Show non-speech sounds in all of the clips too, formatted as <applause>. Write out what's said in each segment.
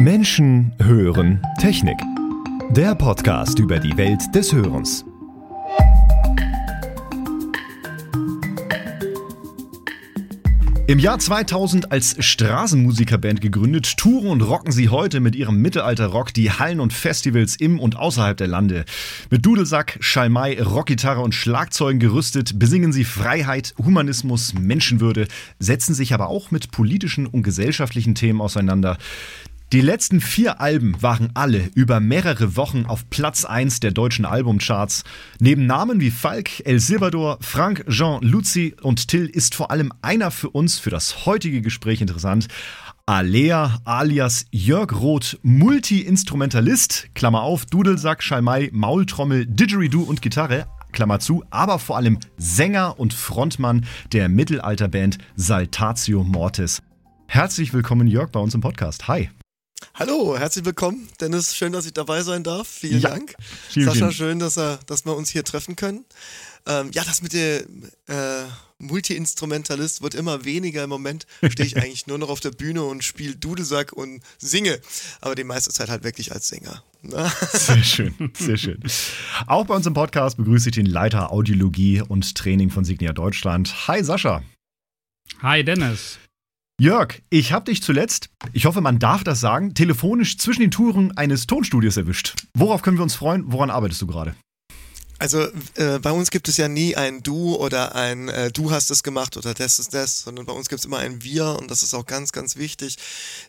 Menschen hören Technik. Der Podcast über die Welt des Hörens. Im Jahr 2000 als Straßenmusikerband gegründet, touren und rocken sie heute mit ihrem Mittelalter-Rock die Hallen und Festivals im und außerhalb der Lande. Mit Dudelsack, Schalmei, Rockgitarre und Schlagzeugen gerüstet, besingen sie Freiheit, Humanismus, Menschenwürde, setzen sich aber auch mit politischen und gesellschaftlichen Themen auseinander. Die letzten vier Alben waren alle über mehrere Wochen auf Platz 1 der deutschen Albumcharts. Neben Namen wie Falk, El Silvador, Frank, Jean, Luzi und Till ist vor allem einer für uns für das heutige Gespräch interessant. Alea alias Jörg Roth, Multi-Instrumentalist, Klammer auf, Dudelsack, Schalmei, Maultrommel, Didgeridoo und Gitarre, Klammer zu, aber vor allem Sänger und Frontmann der Mittelalterband Saltatio Mortis. Herzlich willkommen, Jörg, bei uns im Podcast. Hi. Hallo, herzlich willkommen. Dennis, schön, dass ich dabei sein darf. Vielen ja. Dank. Vielen, Sascha, vielen. schön, dass, er, dass wir uns hier treffen können. Ähm, ja, das mit dem äh, Multi-Instrumentalist wird immer weniger. Im Moment stehe ich <laughs> eigentlich nur noch auf der Bühne und spiele Dudelsack und singe. Aber die meiste Zeit halt wirklich als Sänger. <laughs> sehr schön, sehr schön. Auch bei uns im Podcast begrüße ich den Leiter Audiologie und Training von Signia Deutschland. Hi Sascha. Hi Dennis. Jörg, ich habe dich zuletzt, ich hoffe, man darf das sagen, telefonisch zwischen den Touren eines Tonstudios erwischt. Worauf können wir uns freuen? Woran arbeitest du gerade? Also äh, bei uns gibt es ja nie ein Du oder ein äh, Du hast es gemacht oder das ist das, sondern bei uns gibt es immer ein Wir und das ist auch ganz, ganz wichtig.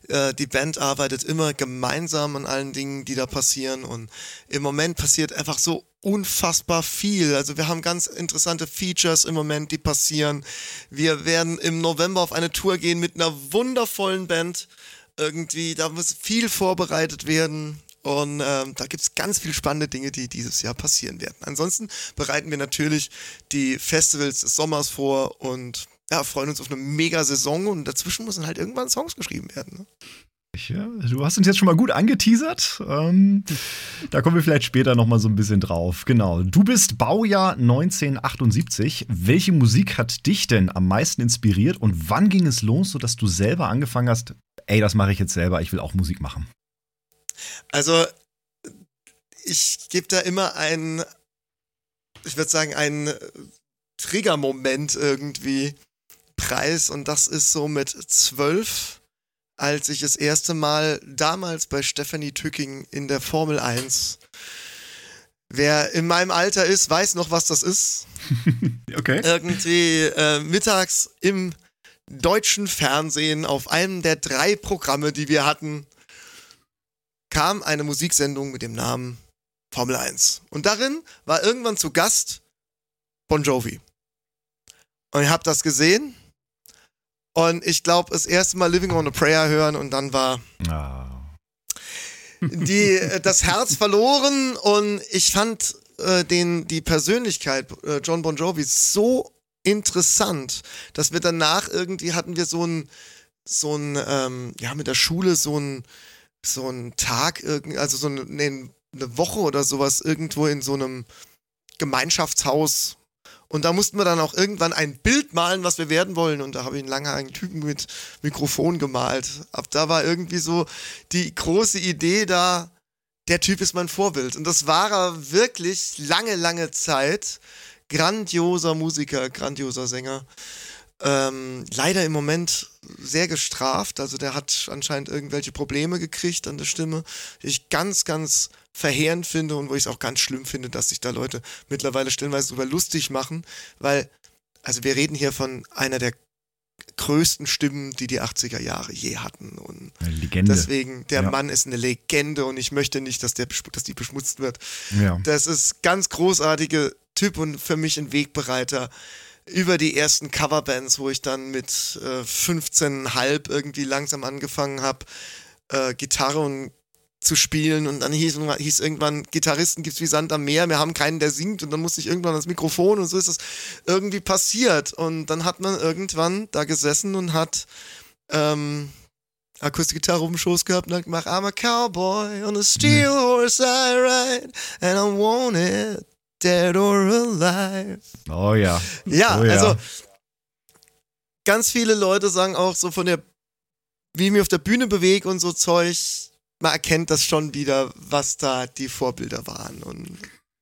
Äh, die Band arbeitet immer gemeinsam an allen Dingen, die da passieren und im Moment passiert einfach so unfassbar viel. Also wir haben ganz interessante Features im Moment, die passieren. Wir werden im November auf eine Tour gehen mit einer wundervollen Band. Irgendwie, da muss viel vorbereitet werden. Und ähm, da gibt es ganz viele spannende Dinge, die dieses Jahr passieren werden. Ansonsten bereiten wir natürlich die Festivals des Sommers vor und ja, freuen uns auf eine mega Saison und dazwischen müssen halt irgendwann Songs geschrieben werden. Ne? Ja, du hast uns jetzt schon mal gut angeteasert. Ähm, da kommen wir vielleicht später noch mal so ein bisschen drauf. Genau. Du bist Baujahr 1978. Welche Musik hat dich denn am meisten inspiriert und wann ging es los, sodass du selber angefangen hast, ey, das mache ich jetzt selber, ich will auch Musik machen? Also, ich gebe da immer einen, ich würde sagen, einen Triggermoment irgendwie preis und das ist so mit zwölf, als ich das erste Mal damals bei Stephanie Tücking in der Formel 1 Wer in meinem Alter ist, weiß noch, was das ist. <laughs> okay. Irgendwie äh, mittags im deutschen Fernsehen auf einem der drei Programme, die wir hatten, kam eine Musiksendung mit dem Namen Formel 1. Und darin war irgendwann zu Gast Bon Jovi. Und ich habe das gesehen. Und ich glaube, das erste Mal Living on a Prayer hören und dann war oh. die, äh, das Herz verloren. Und ich fand äh, den, die Persönlichkeit äh, John Bon Jovi so interessant, dass wir danach irgendwie hatten wir so ein, so ein, ähm, ja, mit der Schule so ein, so einen Tag, also so eine, eine Woche oder sowas irgendwo in so einem Gemeinschaftshaus. Und da mussten wir dann auch irgendwann ein Bild malen, was wir werden wollen. Und da habe ich einen langhaarigen Typen mit Mikrofon gemalt. Ab da war irgendwie so die große Idee da, der Typ ist mein Vorbild. Und das war er wirklich lange, lange Zeit. Grandioser Musiker, grandioser Sänger. Ähm, leider im Moment sehr gestraft. Also der hat anscheinend irgendwelche Probleme gekriegt an der Stimme, die ich ganz, ganz verheerend finde und wo ich es auch ganz schlimm finde, dass sich da Leute mittlerweile stellenweise darüber lustig machen, weil, also wir reden hier von einer der größten Stimmen, die die 80er Jahre je hatten. Und Legende. deswegen, der ja. Mann ist eine Legende und ich möchte nicht, dass, der, dass die beschmutzt wird. Ja. Das ist ganz großartige Typ und für mich ein Wegbereiter über die ersten Coverbands, wo ich dann mit äh, 15,5 irgendwie langsam angefangen habe, äh, Gitarre und zu spielen. Und dann hieß, hieß irgendwann, Gitarristen gibt's wie Sand am Meer, wir haben keinen, der singt. Und dann musste ich irgendwann das Mikrofon und so ist das irgendwie passiert. Und dann hat man irgendwann da gesessen und hat ähm, Akustikgitarre auf dem Schoß gehabt und hat gemacht, I'm a cowboy on a steel horse I ride and I want it dead or alive. Oh ja. Ja, oh, ja. also ganz viele Leute sagen auch so von der, wie ich mich auf der Bühne bewege und so Zeug, man erkennt das schon wieder, was da die Vorbilder waren. Und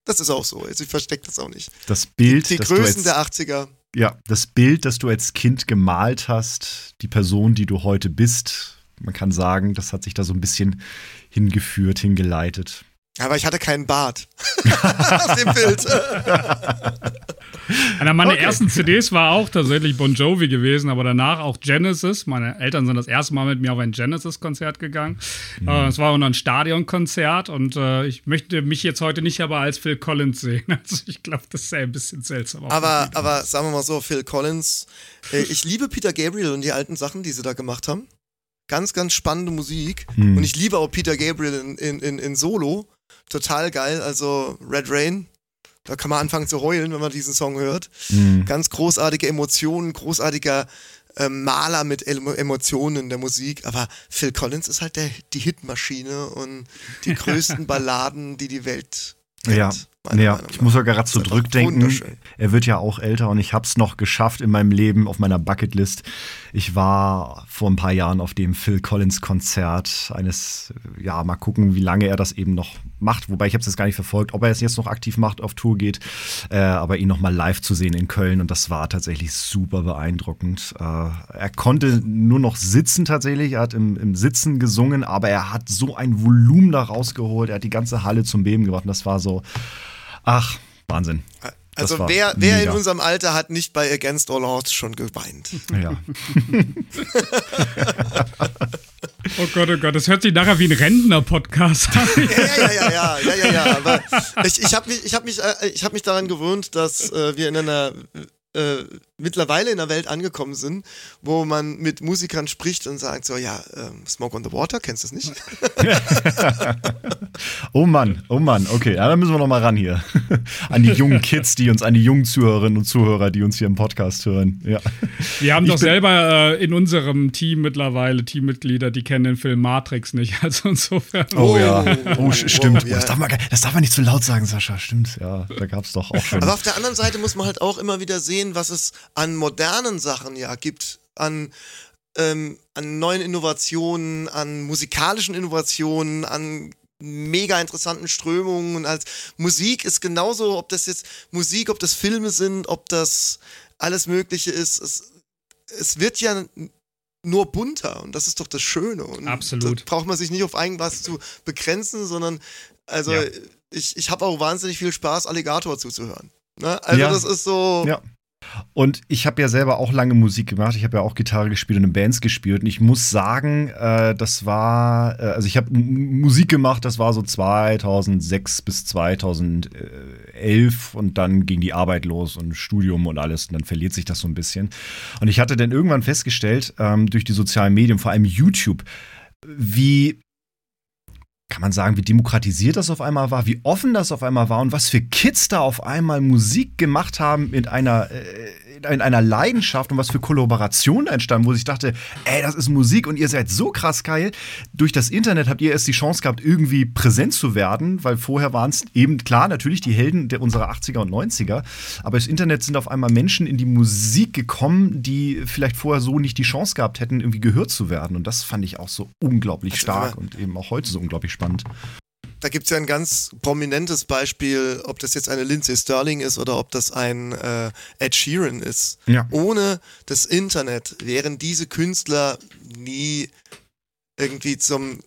das ist auch so. Also ich verstecke das auch nicht. Das Bild, die das Größen als, der 80er. Ja, das Bild, das du als Kind gemalt hast, die Person, die du heute bist, man kann sagen, das hat sich da so ein bisschen hingeführt, hingeleitet. Aber ich hatte keinen Bart <laughs> auf dem Bild. <laughs> Einer meiner okay. ersten CDs war auch tatsächlich Bon Jovi gewesen, aber danach auch Genesis. Meine Eltern sind das erste Mal mit mir auf ein Genesis-Konzert gegangen. Mhm. Äh, es war auch noch ein Stadionkonzert und äh, ich möchte mich jetzt heute nicht aber als Phil Collins sehen. <laughs> Also ich glaube, das ist ein bisschen seltsam. Aber, aber sagen wir mal so, Phil Collins, äh, ich liebe Peter Gabriel und die alten Sachen, die sie da gemacht haben. Ganz, ganz spannende Musik. Mhm. Und ich liebe auch Peter Gabriel in, in, in, in Solo total geil. Also Red Rain, da kann man anfangen zu heulen, wenn man diesen Song hört. Mhm. Ganz großartige Emotionen, großartiger äh, Maler mit Emotionen in der Musik. Aber Phil Collins ist halt der, die Hitmaschine und die <laughs> größten Balladen, die die Welt kennt. Ja, ja, ich muss ja gerade so zurückdenken. Er wird ja auch älter und ich habe es noch geschafft in meinem Leben auf meiner Bucketlist. Ich war vor ein paar Jahren auf dem Phil Collins Konzert eines, ja, mal gucken, wie lange er das eben noch macht. Wobei ich habe es jetzt gar nicht verfolgt, ob er es jetzt noch aktiv macht, auf Tour geht. Äh, aber ihn noch mal live zu sehen in Köln und das war tatsächlich super beeindruckend. Äh, er konnte nur noch sitzen tatsächlich. Er hat im, im Sitzen gesungen, aber er hat so ein Volumen da rausgeholt. Er hat die ganze Halle zum Beben gebracht und das war so Ach, Wahnsinn. Also wer, wer in unserem Alter hat nicht bei Against All Odds schon geweint? Ja. <laughs> oh Gott, oh Gott, das hört sich nachher wie ein Rentner-Podcast an. ja, ja, ja, ja, ja, ja, ja, aber ich, ich habe mich, ich hab mich, äh, hab mich daran gewöhnt, dass äh, wir in einer äh, mittlerweile in der Welt angekommen sind, wo man mit Musikern spricht und sagt so, ja, ähm, Smoke on the Water, kennst du das nicht? <laughs> oh Mann, oh Mann, okay, ja, dann müssen wir noch mal ran hier. <laughs> an die jungen Kids, die uns, an die jungen Zuhörerinnen und Zuhörer, die uns hier im Podcast hören. Ja. Wir haben ich doch selber äh, in unserem Team mittlerweile Teammitglieder, die kennen den Film Matrix nicht, <laughs> also insofern. Oh, oh ja, oh, stimmt. Oh, ja. das, darf man, das darf man nicht zu laut sagen, Sascha, stimmt, ja, da gab es doch auch schon. Aber auf der anderen Seite muss man halt auch immer wieder sehen, was es an modernen Sachen ja gibt, an, ähm, an neuen Innovationen, an musikalischen Innovationen, an mega interessanten Strömungen und als Musik ist genauso, ob das jetzt Musik, ob das Filme sind, ob das alles Mögliche ist. Es, es wird ja nur bunter und das ist doch das Schöne. Und Absolut. Da braucht man sich nicht auf irgendwas zu begrenzen, sondern also ja. ich, ich habe auch wahnsinnig viel Spaß, Alligator zuzuhören. Ne? Also ja. das ist so. Ja. Und ich habe ja selber auch lange Musik gemacht. Ich habe ja auch Gitarre gespielt und in Bands gespielt. Und ich muss sagen, äh, das war, äh, also ich habe Musik gemacht, das war so 2006 bis 2011 und dann ging die Arbeit los und Studium und alles. Und dann verliert sich das so ein bisschen. Und ich hatte dann irgendwann festgestellt, ähm, durch die sozialen Medien, vor allem YouTube, wie kann man sagen, wie demokratisiert das auf einmal war, wie offen das auf einmal war und was für Kids da auf einmal Musik gemacht haben mit einer, äh, in einer Leidenschaft und was für Kollaborationen entstanden, wo ich dachte, ey, das ist Musik und ihr seid so krass geil. Durch das Internet habt ihr erst die Chance gehabt, irgendwie präsent zu werden, weil vorher waren es eben klar natürlich die Helden der unserer 80er und 90er, aber das Internet sind auf einmal Menschen in die Musik gekommen, die vielleicht vorher so nicht die Chance gehabt hätten, irgendwie gehört zu werden und das fand ich auch so unglaublich also stark und eben auch heute so unglaublich spannend da gibt es ja ein ganz prominentes Beispiel, ob das jetzt eine Lindsay Sterling ist oder ob das ein äh, Ed Sheeran ist. Ja. Ohne das Internet wären diese Künstler nie irgendwie zum,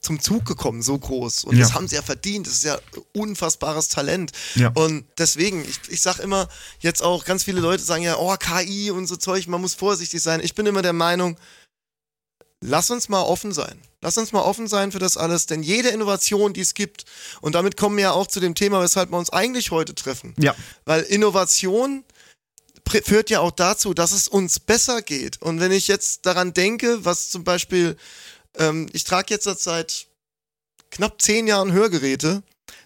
zum Zug gekommen, so groß. Und ja. das haben sie ja verdient. Das ist ja unfassbares Talent. Ja. Und deswegen, ich, ich sag immer, jetzt auch ganz viele Leute sagen ja, oh, KI und so Zeug, man muss vorsichtig sein. Ich bin immer der Meinung, lass uns mal offen sein. Lass uns mal offen sein für das alles, denn jede Innovation, die es gibt, und damit kommen wir ja auch zu dem Thema, weshalb wir uns eigentlich heute treffen. Ja. Weil Innovation führt ja auch dazu, dass es uns besser geht. Und wenn ich jetzt daran denke, was zum Beispiel, ähm, ich trage jetzt seit knapp zehn Jahren Hörgeräte,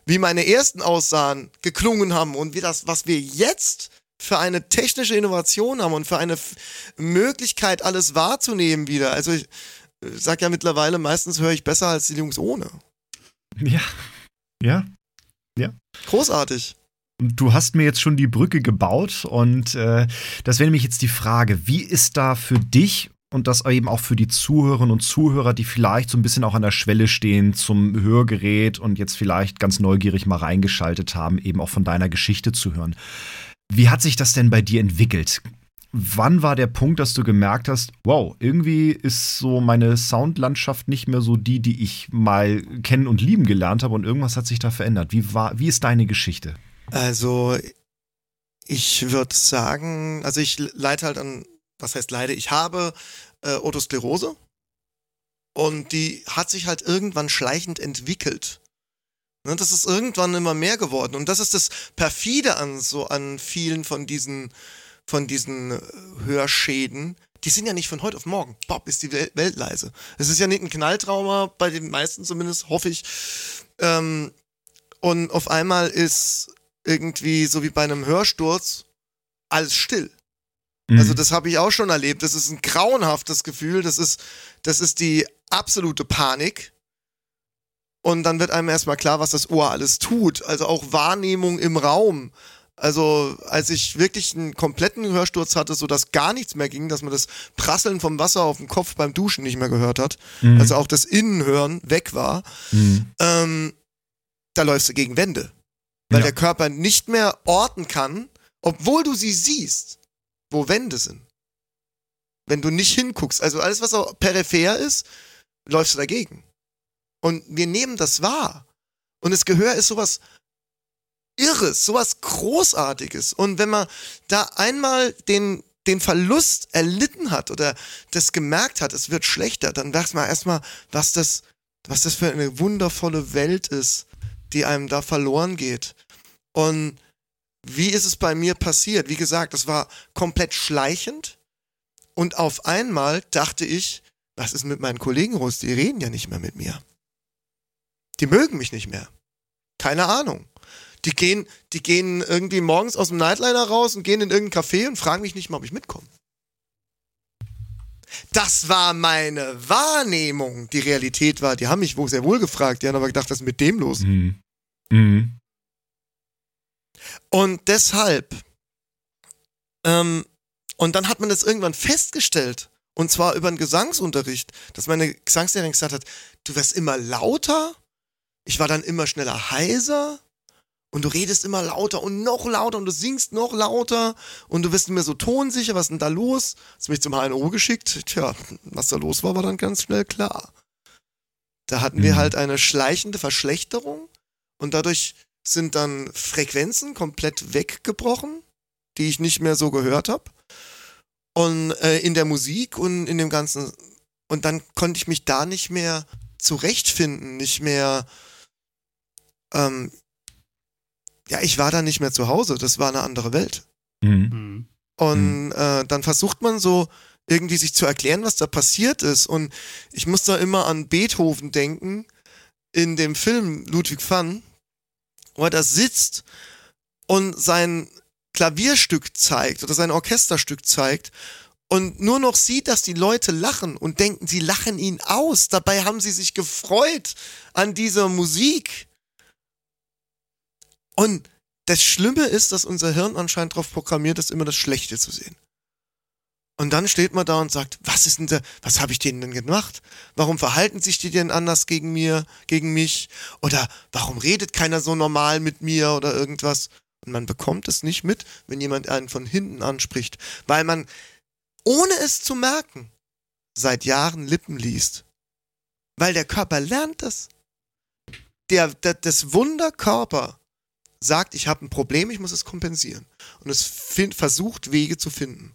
wie meine ersten aussahen, geklungen haben und wie das, was wir jetzt für eine technische Innovation haben und für eine F Möglichkeit, alles wahrzunehmen wieder. Also ich sag ja mittlerweile, meistens höre ich besser als die Jungs ohne. Ja. Ja. Ja. Großartig. Du hast mir jetzt schon die Brücke gebaut und äh, das wäre nämlich jetzt die Frage, wie ist da für dich und das eben auch für die Zuhörerinnen und Zuhörer, die vielleicht so ein bisschen auch an der Schwelle stehen zum Hörgerät und jetzt vielleicht ganz neugierig mal reingeschaltet haben, eben auch von deiner Geschichte zu hören. Wie hat sich das denn bei dir entwickelt? Wann war der Punkt, dass du gemerkt hast, wow, irgendwie ist so meine Soundlandschaft nicht mehr so die, die ich mal kennen und lieben gelernt habe und irgendwas hat sich da verändert? Wie, war, wie ist deine Geschichte? Also, ich würde sagen, also ich leite halt an, was heißt leide, ich habe äh, Otosklerose und die hat sich halt irgendwann schleichend entwickelt. Ne, das ist irgendwann immer mehr geworden und das ist das perfide an so an vielen von diesen von diesen äh, Hörschäden, die sind ja nicht von heute auf morgen. Bob, ist die Welt leise. Es ist ja nicht ein Knalltrauma, bei den meisten zumindest, hoffe ich. Ähm, und auf einmal ist irgendwie, so wie bei einem Hörsturz, alles still. Mhm. Also das habe ich auch schon erlebt. Das ist ein grauenhaftes Gefühl. Das ist, das ist die absolute Panik. Und dann wird einem erstmal klar, was das Ohr alles tut. Also auch Wahrnehmung im Raum. Also, als ich wirklich einen kompletten Hörsturz hatte, so dass gar nichts mehr ging, dass man das Prasseln vom Wasser auf dem Kopf beim Duschen nicht mehr gehört hat, mhm. also auch das Innenhören weg war, mhm. ähm, da läufst du gegen Wände. Weil ja. der Körper nicht mehr orten kann, obwohl du sie siehst, wo Wände sind. Wenn du nicht hinguckst, also alles, was auch peripher ist, läufst du dagegen. Und wir nehmen das wahr. Und das Gehör ist sowas Irres, sowas Großartiges. Und wenn man da einmal den, den Verlust erlitten hat oder das gemerkt hat, es wird schlechter, dann merkt man erstmal, was das, was das für eine wundervolle Welt ist, die einem da verloren geht. Und wie ist es bei mir passiert? Wie gesagt, das war komplett schleichend. Und auf einmal dachte ich, was ist mit meinen Kollegen los? Die reden ja nicht mehr mit mir. Die mögen mich nicht mehr. Keine Ahnung. Die gehen, die gehen irgendwie morgens aus dem Nightliner raus und gehen in irgendein Café und fragen mich nicht mal, ob ich mitkomme. Das war meine Wahrnehmung. Die Realität war, die haben mich wohl sehr wohl gefragt. Die haben aber gedacht, was ist mit dem los? Mhm. Mhm. Und deshalb, ähm, und dann hat man das irgendwann festgestellt, und zwar über einen Gesangsunterricht, dass meine Gesangslehrerin gesagt hat, du wirst immer lauter. Ich war dann immer schneller heiser und du redest immer lauter und noch lauter und du singst noch lauter und du nicht mehr so tonsicher, was ist denn da los? Hast mich zum HNO geschickt? Tja, was da los war, war dann ganz schnell klar. Da hatten mhm. wir halt eine schleichende Verschlechterung und dadurch sind dann Frequenzen komplett weggebrochen, die ich nicht mehr so gehört habe. Und äh, in der Musik und in dem ganzen und dann konnte ich mich da nicht mehr zurechtfinden, nicht mehr ähm, ja, ich war da nicht mehr zu Hause, das war eine andere Welt. Mhm. mhm. Und mhm. äh, dann versucht man so irgendwie sich zu erklären, was da passiert ist. Und ich muss da immer an Beethoven denken, in dem Film Ludwig van, wo er da sitzt und sein Klavierstück zeigt oder sein Orchesterstück zeigt und nur noch sieht, dass die Leute lachen und denken, sie lachen ihn aus. Dabei haben sie sich gefreut an dieser Musik. Und das Schlimme ist, dass unser Hirn anscheinend darauf programmiert ist, immer das Schlechte zu sehen. Und dann steht man da und sagt, was ist denn da, was habe ich denen denn gemacht? Warum verhalten sich die denn anders gegen mir, gegen mich? Oder warum redet keiner so normal mit mir oder irgendwas? Und man bekommt es nicht mit, wenn jemand einen von hinten anspricht, weil man, ohne es zu merken, seit Jahren Lippen liest. Weil der Körper lernt das. Der, der, das Wunderkörper sagt, ich habe ein Problem, ich muss es kompensieren. Und es find, versucht, Wege zu finden.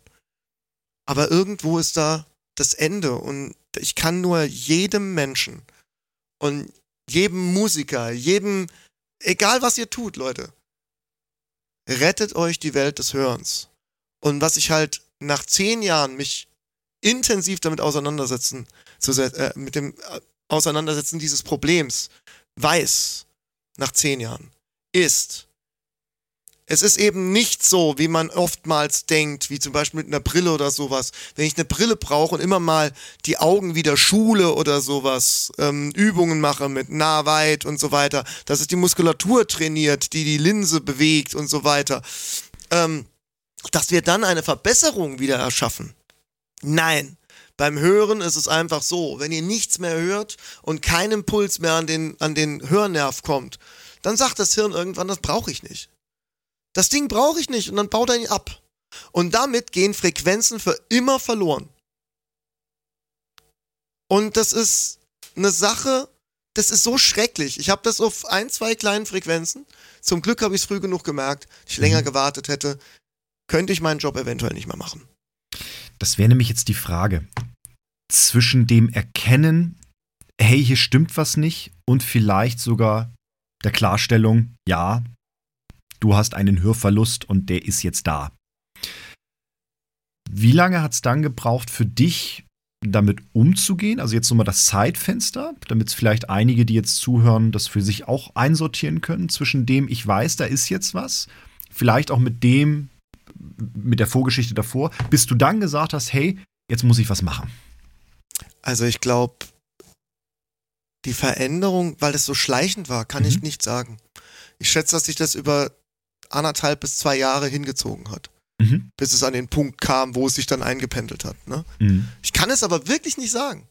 Aber irgendwo ist da das Ende. Und ich kann nur jedem Menschen und jedem Musiker, jedem, egal was ihr tut, Leute, rettet euch die Welt des Hörens. Und was ich halt nach zehn Jahren mich intensiv damit auseinandersetzen, zu, äh, mit dem äh, Auseinandersetzen dieses Problems weiß, nach zehn Jahren, ist, es ist eben nicht so, wie man oftmals denkt, wie zum Beispiel mit einer Brille oder sowas. Wenn ich eine Brille brauche und immer mal die Augen wieder schule oder sowas, ähm, Übungen mache mit nah, weit und so weiter, dass es die Muskulatur trainiert, die die Linse bewegt und so weiter, ähm, dass wir dann eine Verbesserung wieder erschaffen. Nein, Beim Hören ist es einfach so, wenn ihr nichts mehr hört und kein Impuls mehr an den, an den Hörnerv kommt, dann sagt das Hirn irgendwann, das brauche ich nicht. Das Ding brauche ich nicht und dann baut er ihn ab. Und damit gehen Frequenzen für immer verloren. Und das ist eine Sache, das ist so schrecklich. Ich habe das auf ein, zwei kleinen Frequenzen. Zum Glück habe ich es früh genug gemerkt. Ich länger mhm. gewartet hätte, könnte ich meinen Job eventuell nicht mehr machen. Das wäre nämlich jetzt die Frage. Zwischen dem Erkennen, hey, hier stimmt was nicht, und vielleicht sogar der Klarstellung, ja, du hast einen Hörverlust und der ist jetzt da. Wie lange hat es dann gebraucht für dich, damit umzugehen? Also jetzt nochmal das Zeitfenster, damit vielleicht einige, die jetzt zuhören, das für sich auch einsortieren können, zwischen dem ich weiß, da ist jetzt was, vielleicht auch mit dem, mit der Vorgeschichte davor, bis du dann gesagt hast, hey, jetzt muss ich was machen? Also ich glaube, die Veränderung, weil es so schleichend war, kann mhm. ich nicht sagen. Ich schätze, dass sich das über anderthalb bis zwei Jahre hingezogen hat. Mhm. Bis es an den Punkt kam, wo es sich dann eingependelt hat. Ne? Mhm. Ich kann es aber wirklich nicht sagen.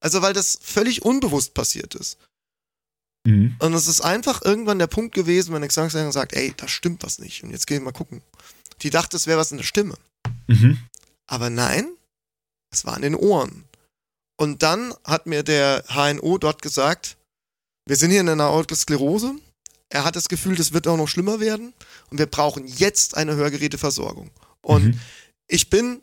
Also, weil das völlig unbewusst passiert ist. Mhm. Und es ist einfach irgendwann der Punkt gewesen, wenn Gesangslehrerin sagt, ey, da stimmt was nicht. Und jetzt gehen wir mal gucken. Die dachte, es wäre was in der Stimme. Mhm. Aber nein, es war in den Ohren. Und dann hat mir der HNO dort gesagt, wir sind hier in einer Aortosklerose. Er hat das Gefühl, das wird auch noch schlimmer werden. Und wir brauchen jetzt eine Hörgeräteversorgung. Und mhm. ich bin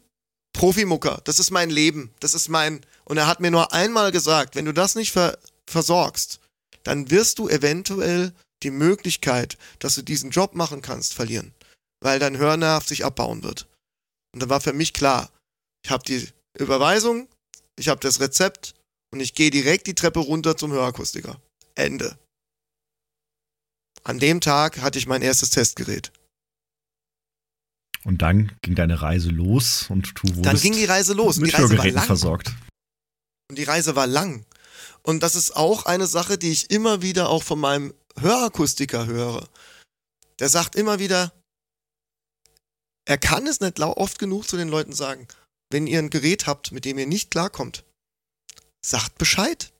Profimucker. Das ist mein Leben. Das ist mein. Und er hat mir nur einmal gesagt, wenn du das nicht ver versorgst, dann wirst du eventuell die Möglichkeit, dass du diesen Job machen kannst, verlieren weil dein Hörnerv sich abbauen wird. Und dann war für mich klar, ich habe die Überweisung, ich habe das Rezept und ich gehe direkt die Treppe runter zum Hörakustiker. Ende. An dem Tag hatte ich mein erstes Testgerät. Und dann ging deine Reise los und du wurdest Dann ging die Reise los mit und die Reise war lang. versorgt. Und die Reise war lang. Und das ist auch eine Sache, die ich immer wieder auch von meinem Hörakustiker höre. Der sagt immer wieder, er kann es nicht oft genug zu den Leuten sagen. Wenn ihr ein Gerät habt, mit dem ihr nicht klarkommt, sagt Bescheid.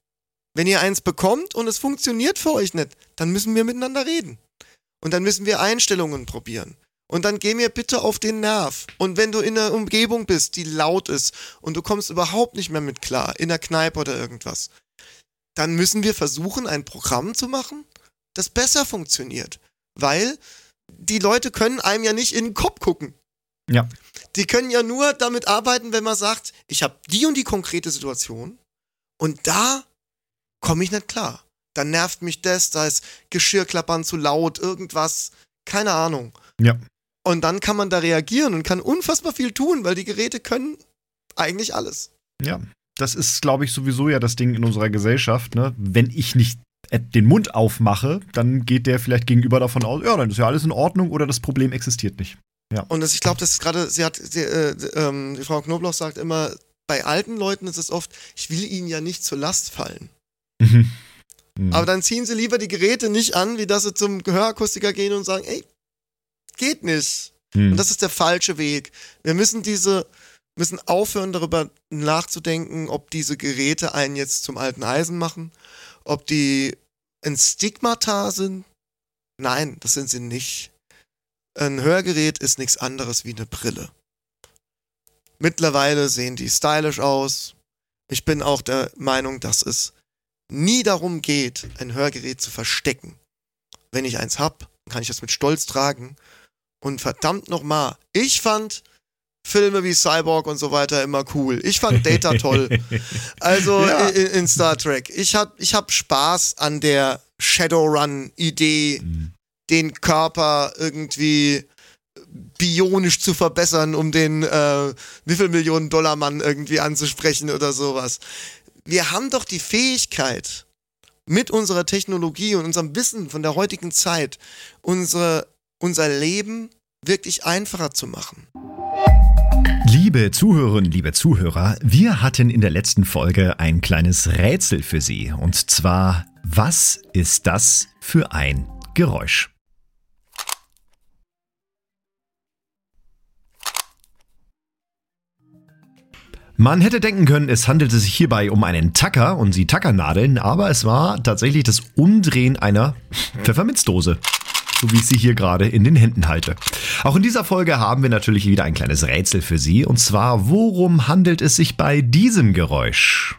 Wenn ihr eins bekommt und es funktioniert für euch nicht, dann müssen wir miteinander reden. Und dann müssen wir Einstellungen probieren. Und dann geh mir bitte auf den Nerv. Und wenn du in einer Umgebung bist, die laut ist und du kommst überhaupt nicht mehr mit klar, in der Kneipe oder irgendwas, dann müssen wir versuchen, ein Programm zu machen, das besser funktioniert. Weil die Leute können einem ja nicht in den Kopf gucken. Ja. Die können ja nur damit arbeiten, wenn man sagt, ich habe die und die konkrete Situation und da komme ich nicht klar. Dann nervt mich das, da ist Geschirrklappern zu laut, irgendwas, keine Ahnung. Ja. Und dann kann man da reagieren und kann unfassbar viel tun, weil die Geräte können eigentlich alles. Ja, das ist, glaube ich, sowieso ja das Ding in unserer Gesellschaft. Ne? Wenn ich nicht den Mund aufmache, dann geht der vielleicht gegenüber davon aus, ja, dann ist ja alles in Ordnung oder das Problem existiert nicht. Ja. Und das, ich glaube, das ist gerade, sie hat, die, äh, ähm, die Frau Knobloch sagt immer, bei alten Leuten ist es oft, ich will ihnen ja nicht zur Last fallen. Mhm. Mhm. Aber dann ziehen sie lieber die Geräte nicht an, wie dass sie zum Gehörakustiker gehen und sagen, ey, geht nicht. Mhm. Und das ist der falsche Weg. Wir müssen diese, müssen aufhören, darüber nachzudenken, ob diese Geräte einen jetzt zum alten Eisen machen ob die ein Stigmata sind? Nein, das sind sie nicht. Ein Hörgerät ist nichts anderes wie eine Brille. Mittlerweile sehen die stylisch aus. Ich bin auch der Meinung, dass es nie darum geht, ein Hörgerät zu verstecken. Wenn ich eins hab, kann ich das mit Stolz tragen. Und verdammt nochmal, ich fand Filme wie Cyborg und so weiter immer cool. Ich fand Data toll. <laughs> Also ja. in, in, Star Trek. Ich hab, ich hab Spaß an der Shadowrun-Idee, mhm. Den Körper irgendwie bionisch zu verbessern, um den äh, Millionen Dollar Mann irgendwie anzusprechen oder sowas. Wir haben doch die Fähigkeit, mit unserer Technologie und unserem Wissen von der heutigen Zeit unsere, unser Leben wirklich einfacher zu machen. Liebe Zuhörerinnen, liebe Zuhörer, wir hatten in der letzten Folge ein kleines Rätsel für Sie. Und zwar, was ist das für ein Geräusch? Man hätte denken können, es handelte sich hierbei um einen Tacker und sie Tackernadeln, aber es war tatsächlich das Umdrehen einer Pfefferminzdose. So wie ich sie hier gerade in den Händen halte. Auch in dieser Folge haben wir natürlich wieder ein kleines Rätsel für Sie. Und zwar, worum handelt es sich bei diesem Geräusch?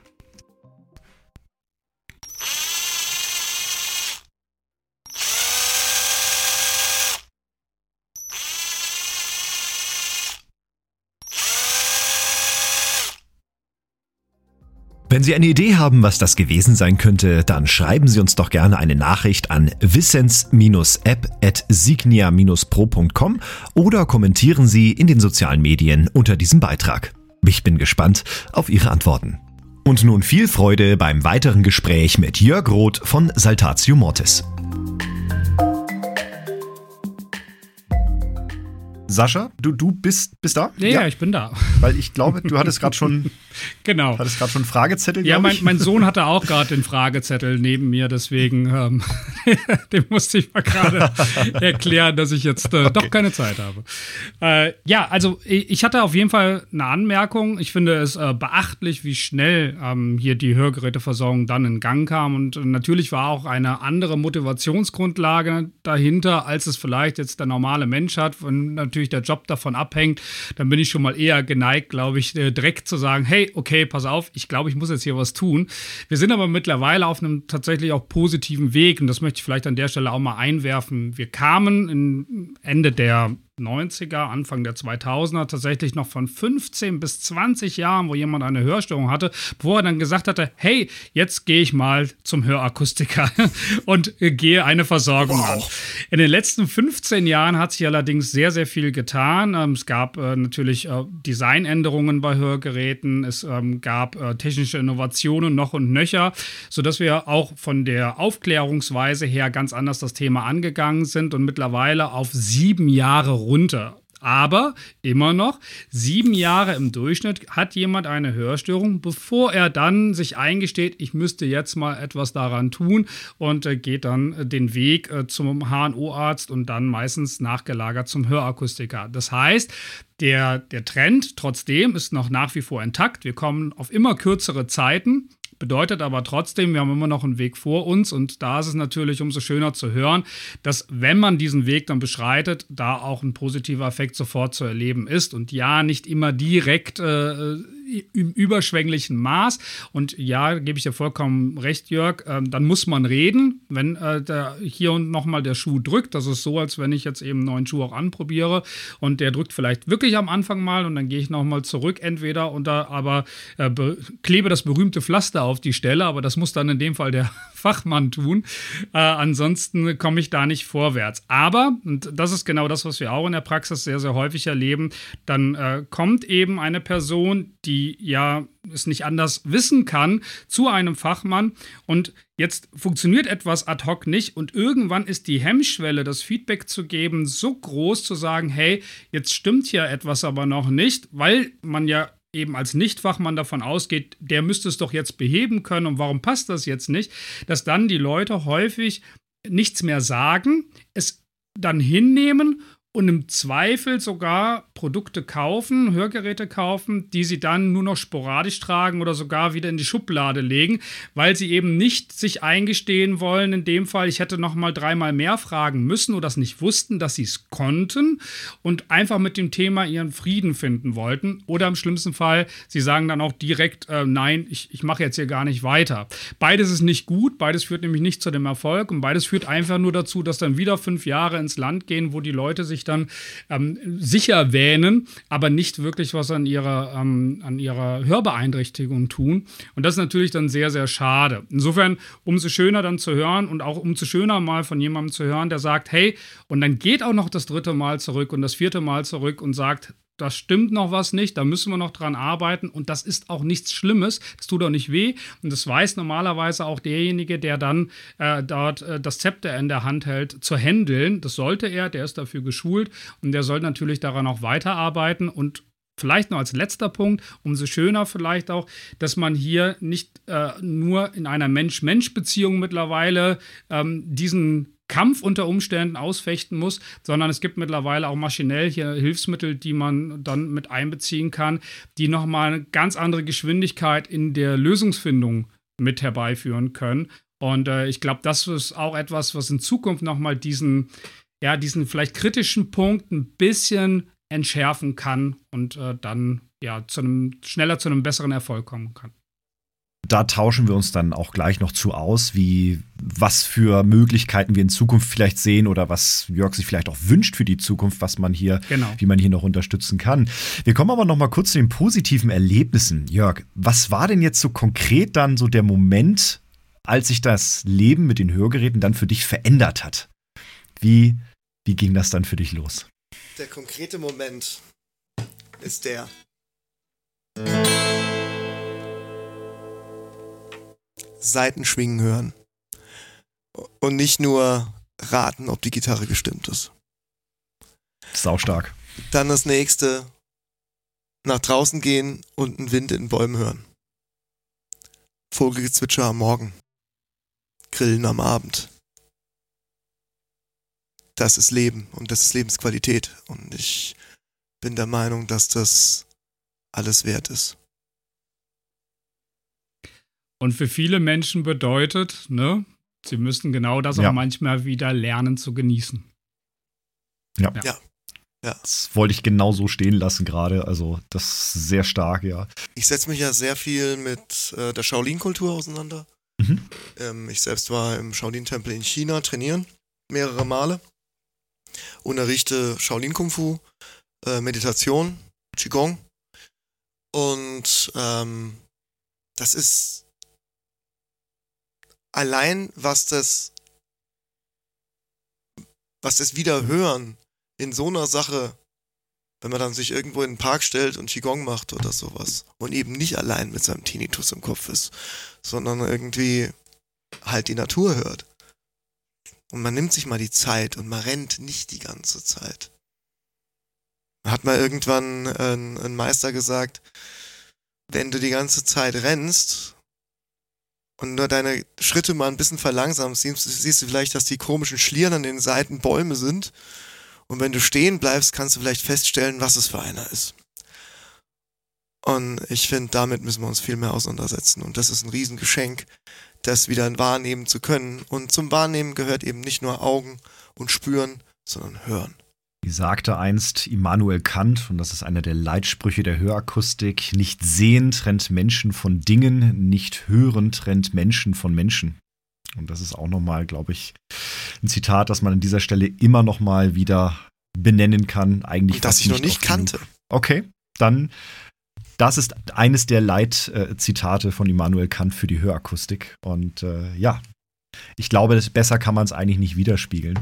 Wenn Sie eine Idee haben, was das gewesen sein könnte, dann schreiben Sie uns doch gerne eine Nachricht an wissens-app.signia-pro.com oder kommentieren Sie in den sozialen Medien unter diesem Beitrag. Ich bin gespannt auf Ihre Antworten. Und nun viel Freude beim weiteren Gespräch mit Jörg Roth von Saltatio Mortis. Sascha, du, du bist, bist da? Ja, ja, ich bin da. Weil ich glaube, du hattest gerade schon, <laughs> genau. hattest gerade schon Fragezettel. Ja, mein, mein, Sohn <laughs> hatte auch gerade den Fragezettel neben mir, deswegen ähm, <laughs> dem musste ich mal gerade <laughs> erklären, dass ich jetzt äh, okay. doch keine Zeit habe. Äh, ja, also ich hatte auf jeden Fall eine Anmerkung. Ich finde es äh, beachtlich, wie schnell ähm, hier die Hörgeräteversorgung dann in Gang kam und natürlich war auch eine andere Motivationsgrundlage dahinter, als es vielleicht jetzt der normale Mensch hat. Und natürlich natürlich der Job davon abhängt, dann bin ich schon mal eher geneigt, glaube ich, äh, direkt zu sagen, hey, okay, pass auf, ich glaube, ich muss jetzt hier was tun. Wir sind aber mittlerweile auf einem tatsächlich auch positiven Weg und das möchte ich vielleicht an der Stelle auch mal einwerfen. Wir kamen Ende der 90er, Anfang der 2000er tatsächlich noch von 15 bis 20 Jahren, wo jemand eine Hörstörung hatte, bevor er dann gesagt hatte, hey, jetzt gehe ich mal zum Hörakustiker <laughs> und gehe eine Versorgung wow. an. In den letzten 15 Jahren hat sich allerdings sehr, sehr viel getan. Ähm, es gab äh, natürlich äh, Designänderungen bei Hörgeräten, es ähm, gab äh, technische Innovationen noch und nöcher, sodass wir auch von der Aufklärungsweise her ganz anders das Thema angegangen sind und mittlerweile auf sieben Jahre runter. Aber immer noch, sieben Jahre im Durchschnitt hat jemand eine Hörstörung, bevor er dann sich eingesteht, ich müsste jetzt mal etwas daran tun und äh, geht dann äh, den Weg äh, zum HNO-Arzt und dann meistens nachgelagert zum Hörakustiker. Das heißt, der, der Trend trotzdem ist noch nach wie vor intakt. Wir kommen auf immer kürzere Zeiten. Bedeutet aber trotzdem, wir haben immer noch einen Weg vor uns und da ist es natürlich umso schöner zu hören, dass wenn man diesen Weg dann beschreitet, da auch ein positiver Effekt sofort zu erleben ist und ja, nicht immer direkt äh, im überschwänglichen Maß. Und ja, gebe ich dir vollkommen recht, Jörg, äh, dann muss man reden, wenn äh, der, hier und nochmal der Schuh drückt. Das ist so, als wenn ich jetzt eben einen neuen Schuh auch anprobiere und der drückt vielleicht wirklich am Anfang mal und dann gehe ich nochmal zurück, entweder unter, aber äh, klebe das berühmte Pflaster auf die Stelle, aber das muss dann in dem Fall der <laughs> Fachmann tun. Äh, ansonsten komme ich da nicht vorwärts. Aber, und das ist genau das, was wir auch in der Praxis sehr, sehr häufig erleben, dann äh, kommt eben eine Person, die ja es nicht anders wissen kann, zu einem Fachmann und jetzt funktioniert etwas ad hoc nicht und irgendwann ist die Hemmschwelle, das Feedback zu geben, so groß zu sagen, hey, jetzt stimmt hier etwas aber noch nicht, weil man ja eben als Nichtfachmann davon ausgeht, der müsste es doch jetzt beheben können. Und warum passt das jetzt nicht, dass dann die Leute häufig nichts mehr sagen, es dann hinnehmen und im Zweifel sogar Produkte kaufen, Hörgeräte kaufen, die sie dann nur noch sporadisch tragen oder sogar wieder in die Schublade legen, weil sie eben nicht sich eingestehen wollen, in dem Fall, ich hätte noch mal dreimal mehr fragen müssen oder das nicht wussten, dass sie es konnten und einfach mit dem Thema ihren Frieden finden wollten oder im schlimmsten Fall, sie sagen dann auch direkt, äh, nein, ich, ich mache jetzt hier gar nicht weiter. Beides ist nicht gut, beides führt nämlich nicht zu dem Erfolg und beides führt einfach nur dazu, dass dann wieder fünf Jahre ins Land gehen, wo die Leute sich dann ähm, sicher wähnen, aber nicht wirklich was an ihrer, ähm, an ihrer Hörbeeinträchtigung tun. Und das ist natürlich dann sehr, sehr schade. Insofern umso schöner dann zu hören und auch umso schöner mal von jemandem zu hören, der sagt, hey, und dann geht auch noch das dritte Mal zurück und das vierte Mal zurück und sagt, das stimmt noch was nicht, da müssen wir noch dran arbeiten und das ist auch nichts Schlimmes, das tut auch nicht weh und das weiß normalerweise auch derjenige, der dann äh, dort äh, das Zepter in der Hand hält, zu handeln. Das sollte er, der ist dafür geschult und der soll natürlich daran auch weiterarbeiten und Vielleicht noch als letzter Punkt, umso schöner vielleicht auch, dass man hier nicht äh, nur in einer Mensch-Mensch-Beziehung mittlerweile ähm, diesen Kampf unter Umständen ausfechten muss, sondern es gibt mittlerweile auch maschinell hier Hilfsmittel, die man dann mit einbeziehen kann, die nochmal eine ganz andere Geschwindigkeit in der Lösungsfindung mit herbeiführen können. Und äh, ich glaube, das ist auch etwas, was in Zukunft nochmal diesen, ja, diesen vielleicht kritischen Punkt ein bisschen entschärfen kann und äh, dann ja zu einem, schneller zu einem besseren Erfolg kommen kann. Da tauschen wir uns dann auch gleich noch zu aus, wie was für Möglichkeiten wir in Zukunft vielleicht sehen oder was Jörg sich vielleicht auch wünscht für die Zukunft, was man hier, genau. wie man hier noch unterstützen kann. Wir kommen aber noch mal kurz zu den positiven Erlebnissen. Jörg, was war denn jetzt so konkret dann so der Moment, als sich das Leben mit den Hörgeräten dann für dich verändert hat? Wie, wie ging das dann für dich los? Der konkrete Moment ist der. Seitenschwingen hören. Und nicht nur raten, ob die Gitarre gestimmt ist. Sau stark. Dann das nächste, nach draußen gehen und einen Wind in den Bäumen hören. Vogelgezwitscher am Morgen. Grillen am Abend. Das ist Leben und das ist Lebensqualität. Und ich bin der Meinung, dass das alles wert ist. Und für viele Menschen bedeutet, ne, sie müssen genau das ja. auch manchmal wieder lernen zu genießen. Ja. ja. ja. Das wollte ich genau so stehen lassen gerade. Also, das ist sehr stark, ja. Ich setze mich ja sehr viel mit äh, der Shaolin-Kultur auseinander. Mhm. Ähm, ich selbst war im Shaolin-Tempel in China trainieren, mehrere Male. Unterrichte Shaolin-Kung-Fu, äh, Meditation, Qigong. Und ähm, das ist allein was das, was das Wiederhören in so einer Sache, wenn man dann sich irgendwo in den Park stellt und Qigong macht oder sowas und eben nicht allein mit seinem Tinnitus im Kopf ist, sondern irgendwie halt die Natur hört. Und man nimmt sich mal die Zeit und man rennt nicht die ganze Zeit. Hat mal irgendwann ein, ein Meister gesagt, wenn du die ganze Zeit rennst und nur deine Schritte mal ein bisschen verlangsamst, siehst, siehst du vielleicht, dass die komischen Schlieren an den Seiten Bäume sind. Und wenn du stehen bleibst, kannst du vielleicht feststellen, was es für einer ist. Und ich finde, damit müssen wir uns viel mehr auseinandersetzen. Und das ist ein Riesengeschenk, das wieder wahrnehmen zu können. Und zum Wahrnehmen gehört eben nicht nur Augen und Spüren, sondern Hören. Wie sagte einst Immanuel Kant, und das ist einer der Leitsprüche der Hörakustik, nicht sehen trennt Menschen von Dingen, nicht hören trennt Menschen von Menschen. Und das ist auch nochmal, glaube ich, ein Zitat, das man an dieser Stelle immer nochmal wieder benennen kann. Eigentlich das ich noch nicht kannte. Okay, dann das ist eines der Leitzitate von Immanuel Kant für die Hörakustik. Und äh, ja, ich glaube, besser kann man es eigentlich nicht widerspiegeln.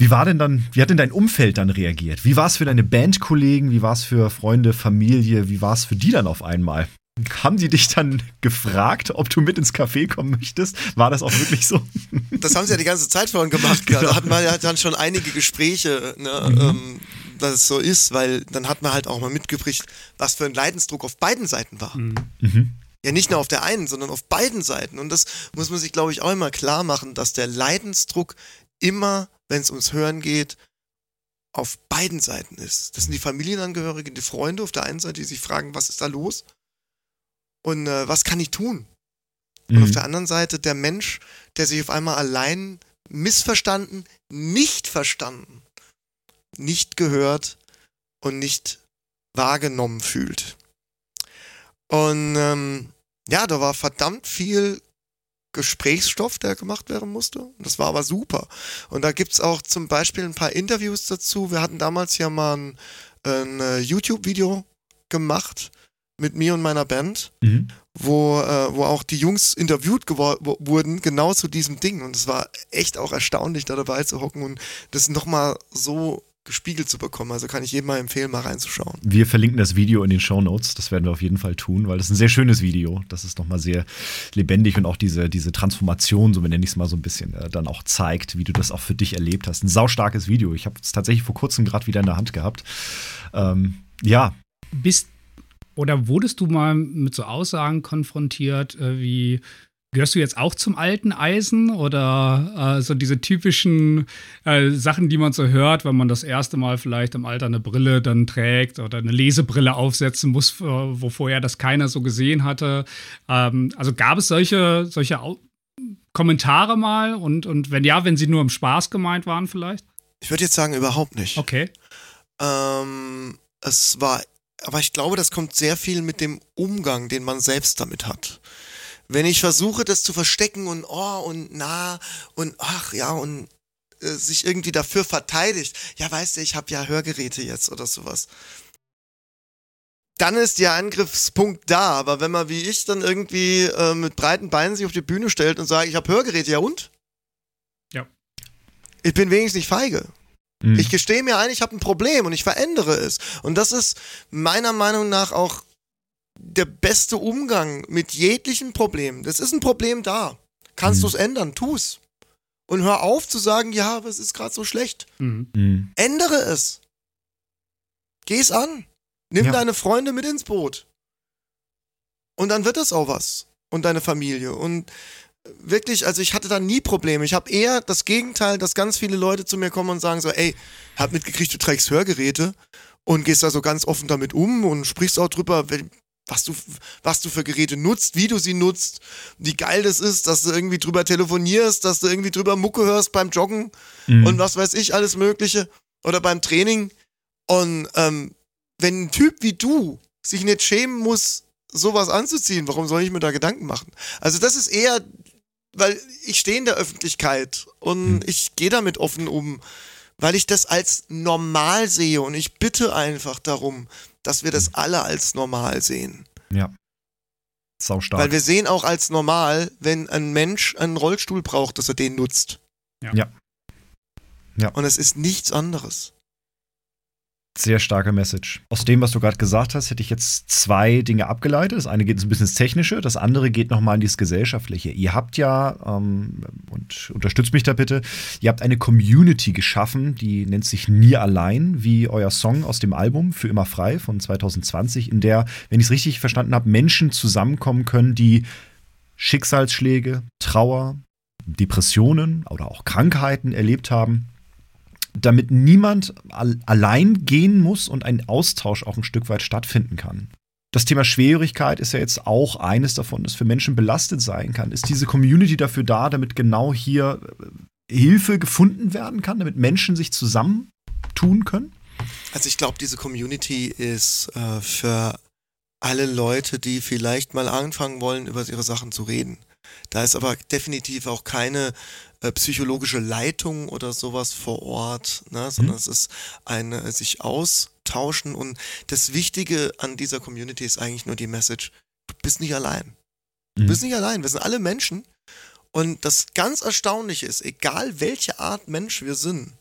Wie war denn dann, wie hat denn dein Umfeld dann reagiert? Wie war es für deine Bandkollegen? Wie war es für Freunde, Familie? Wie war es für die dann auf einmal? Haben die dich dann gefragt, ob du mit ins Café kommen möchtest? War das auch wirklich so? Das haben sie ja die ganze Zeit vorhin gemacht. Genau. Da hatten wir ja dann schon einige Gespräche, ne, mhm. ähm, dass es so ist, weil dann hat man halt auch mal mitgekriegt, was für ein Leidensdruck auf beiden Seiten war. Mhm. mhm. Ja, nicht nur auf der einen, sondern auf beiden Seiten. Und das muss man sich, glaube ich, auch immer klar machen, dass der Leidensdruck immer wenn es ums Hören geht, auf beiden Seiten ist. Das sind die Familienangehörigen, die Freunde auf der einen Seite, die sich fragen, was ist da los? Und äh, was kann ich tun? Und mhm. auf der anderen Seite der Mensch, der sich auf einmal allein missverstanden, nicht verstanden, nicht gehört und nicht wahrgenommen fühlt. Und ähm, ja, da war verdammt viel Gesprächsstoff, der gemacht werden musste. Das war aber super. Und da gibt es auch zum Beispiel ein paar Interviews dazu. Wir hatten damals ja mal ein, ein äh, YouTube-Video gemacht mit mir und meiner Band, mhm. wo, äh, wo auch die Jungs interviewt wurden, genau zu diesem Ding. Und es war echt auch erstaunlich, da dabei zu hocken und das nochmal so gespiegelt zu bekommen. Also kann ich jedem mal empfehlen, mal reinzuschauen. Wir verlinken das Video in den Show Notes. Das werden wir auf jeden Fall tun, weil das ist ein sehr schönes Video. Das ist nochmal sehr lebendig und auch diese, diese Transformation, so nenne ich es mal so ein bisschen, äh, dann auch zeigt, wie du das auch für dich erlebt hast. Ein saustarkes Video. Ich habe es tatsächlich vor kurzem gerade wieder in der Hand gehabt. Ähm, ja. Bist oder wurdest du mal mit so Aussagen konfrontiert, äh, wie Gehörst du jetzt auch zum alten Eisen oder äh, so diese typischen äh, Sachen, die man so hört, wenn man das erste Mal vielleicht im Alter eine Brille dann trägt oder eine Lesebrille aufsetzen muss, wo vorher das keiner so gesehen hatte? Ähm, also gab es solche, solche Au Kommentare mal und, und wenn ja, wenn sie nur im Spaß gemeint waren vielleicht? Ich würde jetzt sagen, überhaupt nicht. Okay. Ähm, es war, aber ich glaube, das kommt sehr viel mit dem Umgang, den man selbst damit hat wenn ich versuche, das zu verstecken und oh und na und ach ja und äh, sich irgendwie dafür verteidigt, ja weißt du, ich habe ja Hörgeräte jetzt oder sowas. Dann ist der Angriffspunkt da, aber wenn man wie ich dann irgendwie äh, mit breiten Beinen sich auf die Bühne stellt und sagt, ich habe Hörgeräte, ja und? Ja. Ich bin wenigstens nicht feige. Mhm. Ich gestehe mir ein, ich habe ein Problem und ich verändere es. Und das ist meiner Meinung nach auch der beste Umgang mit jeglichen Problemen. Das ist ein Problem da. Kannst mhm. du es ändern? Tu's. Und hör auf zu sagen, ja, aber es ist gerade so schlecht. Mhm. mhm. Ändere es. Geh es an. Nimm ja. deine Freunde mit ins Boot. Und dann wird das auch was. Und deine Familie. Und wirklich, also ich hatte da nie Probleme. Ich habe eher das Gegenteil, dass ganz viele Leute zu mir kommen und sagen so, ey, hab mitgekriegt, du trägst Hörgeräte und gehst da so ganz offen damit um und sprichst auch drüber, was du, was du für Geräte nutzt, wie du sie nutzt, wie geil das ist, dass du irgendwie drüber telefonierst, dass du irgendwie drüber Mucke hörst beim Joggen mhm. und was weiß ich, alles Mögliche oder beim Training. Und ähm, wenn ein Typ wie du sich nicht schämen muss, sowas anzuziehen, warum soll ich mir da Gedanken machen? Also das ist eher, weil ich stehe in der Öffentlichkeit und mhm. ich gehe damit offen um, weil ich das als normal sehe und ich bitte einfach darum, dass wir das alle als normal sehen. Ja. Sau stark. Weil wir sehen auch als normal, wenn ein Mensch einen Rollstuhl braucht, dass er den nutzt. Ja. ja. ja. Und es ist nichts anderes. Sehr starke Message. Aus dem, was du gerade gesagt hast, hätte ich jetzt zwei Dinge abgeleitet. Das eine geht ein bisschen ins Technische, das andere geht nochmal in das Gesellschaftliche. Ihr habt ja, ähm, und unterstützt mich da bitte, ihr habt eine Community geschaffen, die nennt sich Nie allein, wie euer Song aus dem Album Für immer frei von 2020, in der, wenn ich es richtig verstanden habe, Menschen zusammenkommen können, die Schicksalsschläge, Trauer, Depressionen oder auch Krankheiten erlebt haben damit niemand allein gehen muss und ein Austausch auch ein Stück weit stattfinden kann. Das Thema Schwierigkeit ist ja jetzt auch eines davon, das für Menschen belastet sein kann. Ist diese Community dafür da, damit genau hier äh, Hilfe gefunden werden kann, damit Menschen sich zusammentun können? Also ich glaube, diese Community ist äh, für alle Leute, die vielleicht mal anfangen wollen, über ihre Sachen zu reden. Da ist aber definitiv auch keine äh, psychologische Leitung oder sowas vor Ort, ne? sondern mhm. es ist ein äh, sich austauschen und das Wichtige an dieser Community ist eigentlich nur die Message, du bist nicht allein. Du mhm. bist nicht allein, wir sind alle Menschen und das ganz Erstaunliche ist, egal welche Art Mensch wir sind,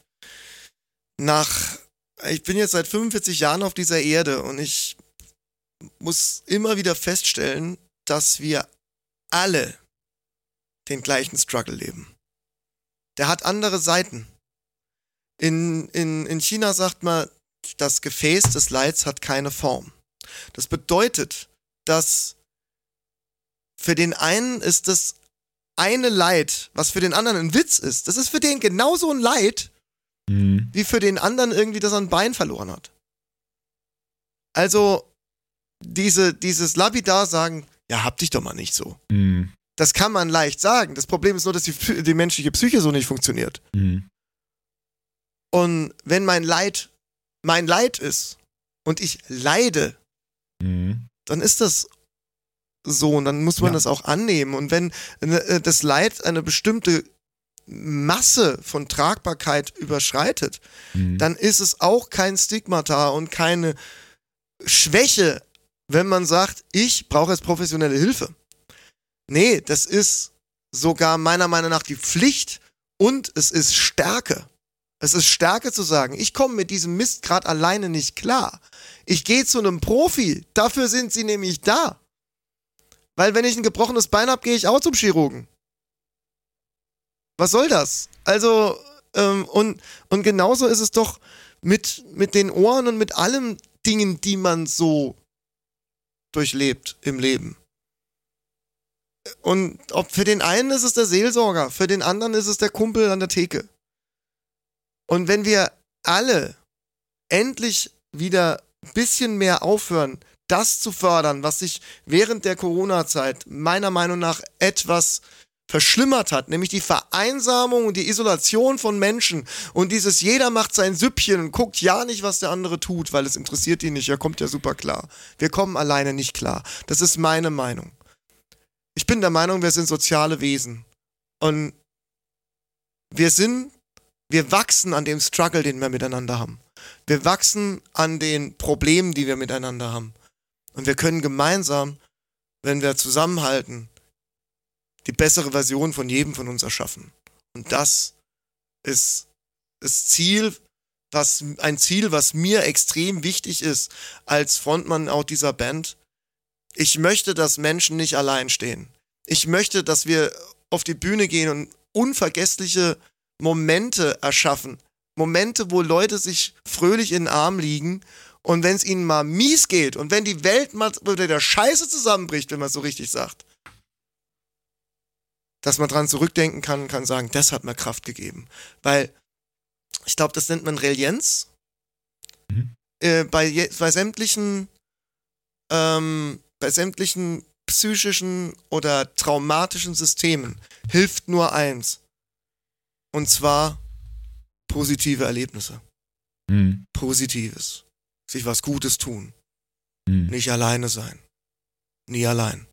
nach, ich bin jetzt seit 45 Jahren auf dieser Erde und ich muss immer wieder feststellen, dass wir alle den gleichen Struggle leben. Der hat andere Seiten. In, in, in China sagt man, das Gefäß des Leids hat keine Form. Das bedeutet, dass für den einen ist das eine Leid, was für den anderen ein Witz ist, das ist für den genauso ein Leid, mhm. wie für den anderen irgendwie, dass er ein Bein verloren hat. Also, diese, dieses Lapidar sagen, ja, hab dich doch mal nicht so. Mhm. Das kann man leicht sagen. Das Problem ist nur, dass die, die menschliche Psyche so nicht funktioniert. Mhm. Und wenn mein Leid mein Leid ist und ich leide, mhm. dann ist das so und dann muss man ja. das auch annehmen. Und wenn äh, das Leid eine bestimmte Masse von Tragbarkeit überschreitet, mhm. dann ist es auch kein Stigmata und keine Schwäche, wenn man sagt, ich brauche jetzt professionelle Hilfe. Nee, das ist sogar meiner Meinung nach die Pflicht und es ist Stärke. Es ist Stärke zu sagen, ich komme mit diesem Mist gerade alleine nicht klar. Ich gehe zu einem Profi. Dafür sind sie nämlich da. Weil wenn ich ein gebrochenes Bein habe, gehe ich auch zum Chirurgen. Was soll das? Also, ähm, und, und genauso ist es doch mit, mit den Ohren und mit allen Dingen, die man so durchlebt im Leben und ob für den einen ist es der Seelsorger, für den anderen ist es der Kumpel an der Theke. Und wenn wir alle endlich wieder ein bisschen mehr aufhören, das zu fördern, was sich während der Corona-Zeit meiner Meinung nach etwas verschlimmert hat, nämlich die Vereinsamung und die Isolation von Menschen und dieses jeder macht sein Süppchen und guckt ja nicht, was der andere tut, weil es interessiert ihn nicht, er kommt ja super klar. Wir kommen alleine nicht klar. Das ist meine Meinung. Ich bin der Meinung, wir sind soziale Wesen und wir sind, wir wachsen an dem Struggle, den wir miteinander haben. Wir wachsen an den Problemen, die wir miteinander haben. Und wir können gemeinsam, wenn wir zusammenhalten, die bessere Version von jedem von uns erschaffen. Und das ist das Ziel, was, ein Ziel, was mir extrem wichtig ist als Frontmann auch dieser Band. Ich möchte, dass Menschen nicht allein stehen. Ich möchte, dass wir auf die Bühne gehen und unvergessliche Momente erschaffen. Momente, wo Leute sich fröhlich in den Arm liegen und wenn es ihnen mal mies geht und wenn die Welt mal wieder der Scheiße zusammenbricht, wenn man es so richtig sagt, dass man dran zurückdenken kann und kann sagen, das hat mir Kraft gegeben. Weil ich glaube, das nennt man Relienz. Mhm. Äh, bei, bei sämtlichen ähm, bei sämtlichen psychischen oder traumatischen Systemen hilft nur eins. Und zwar positive Erlebnisse. Mhm. Positives. Sich was Gutes tun. Mhm. Nicht alleine sein. Nie allein.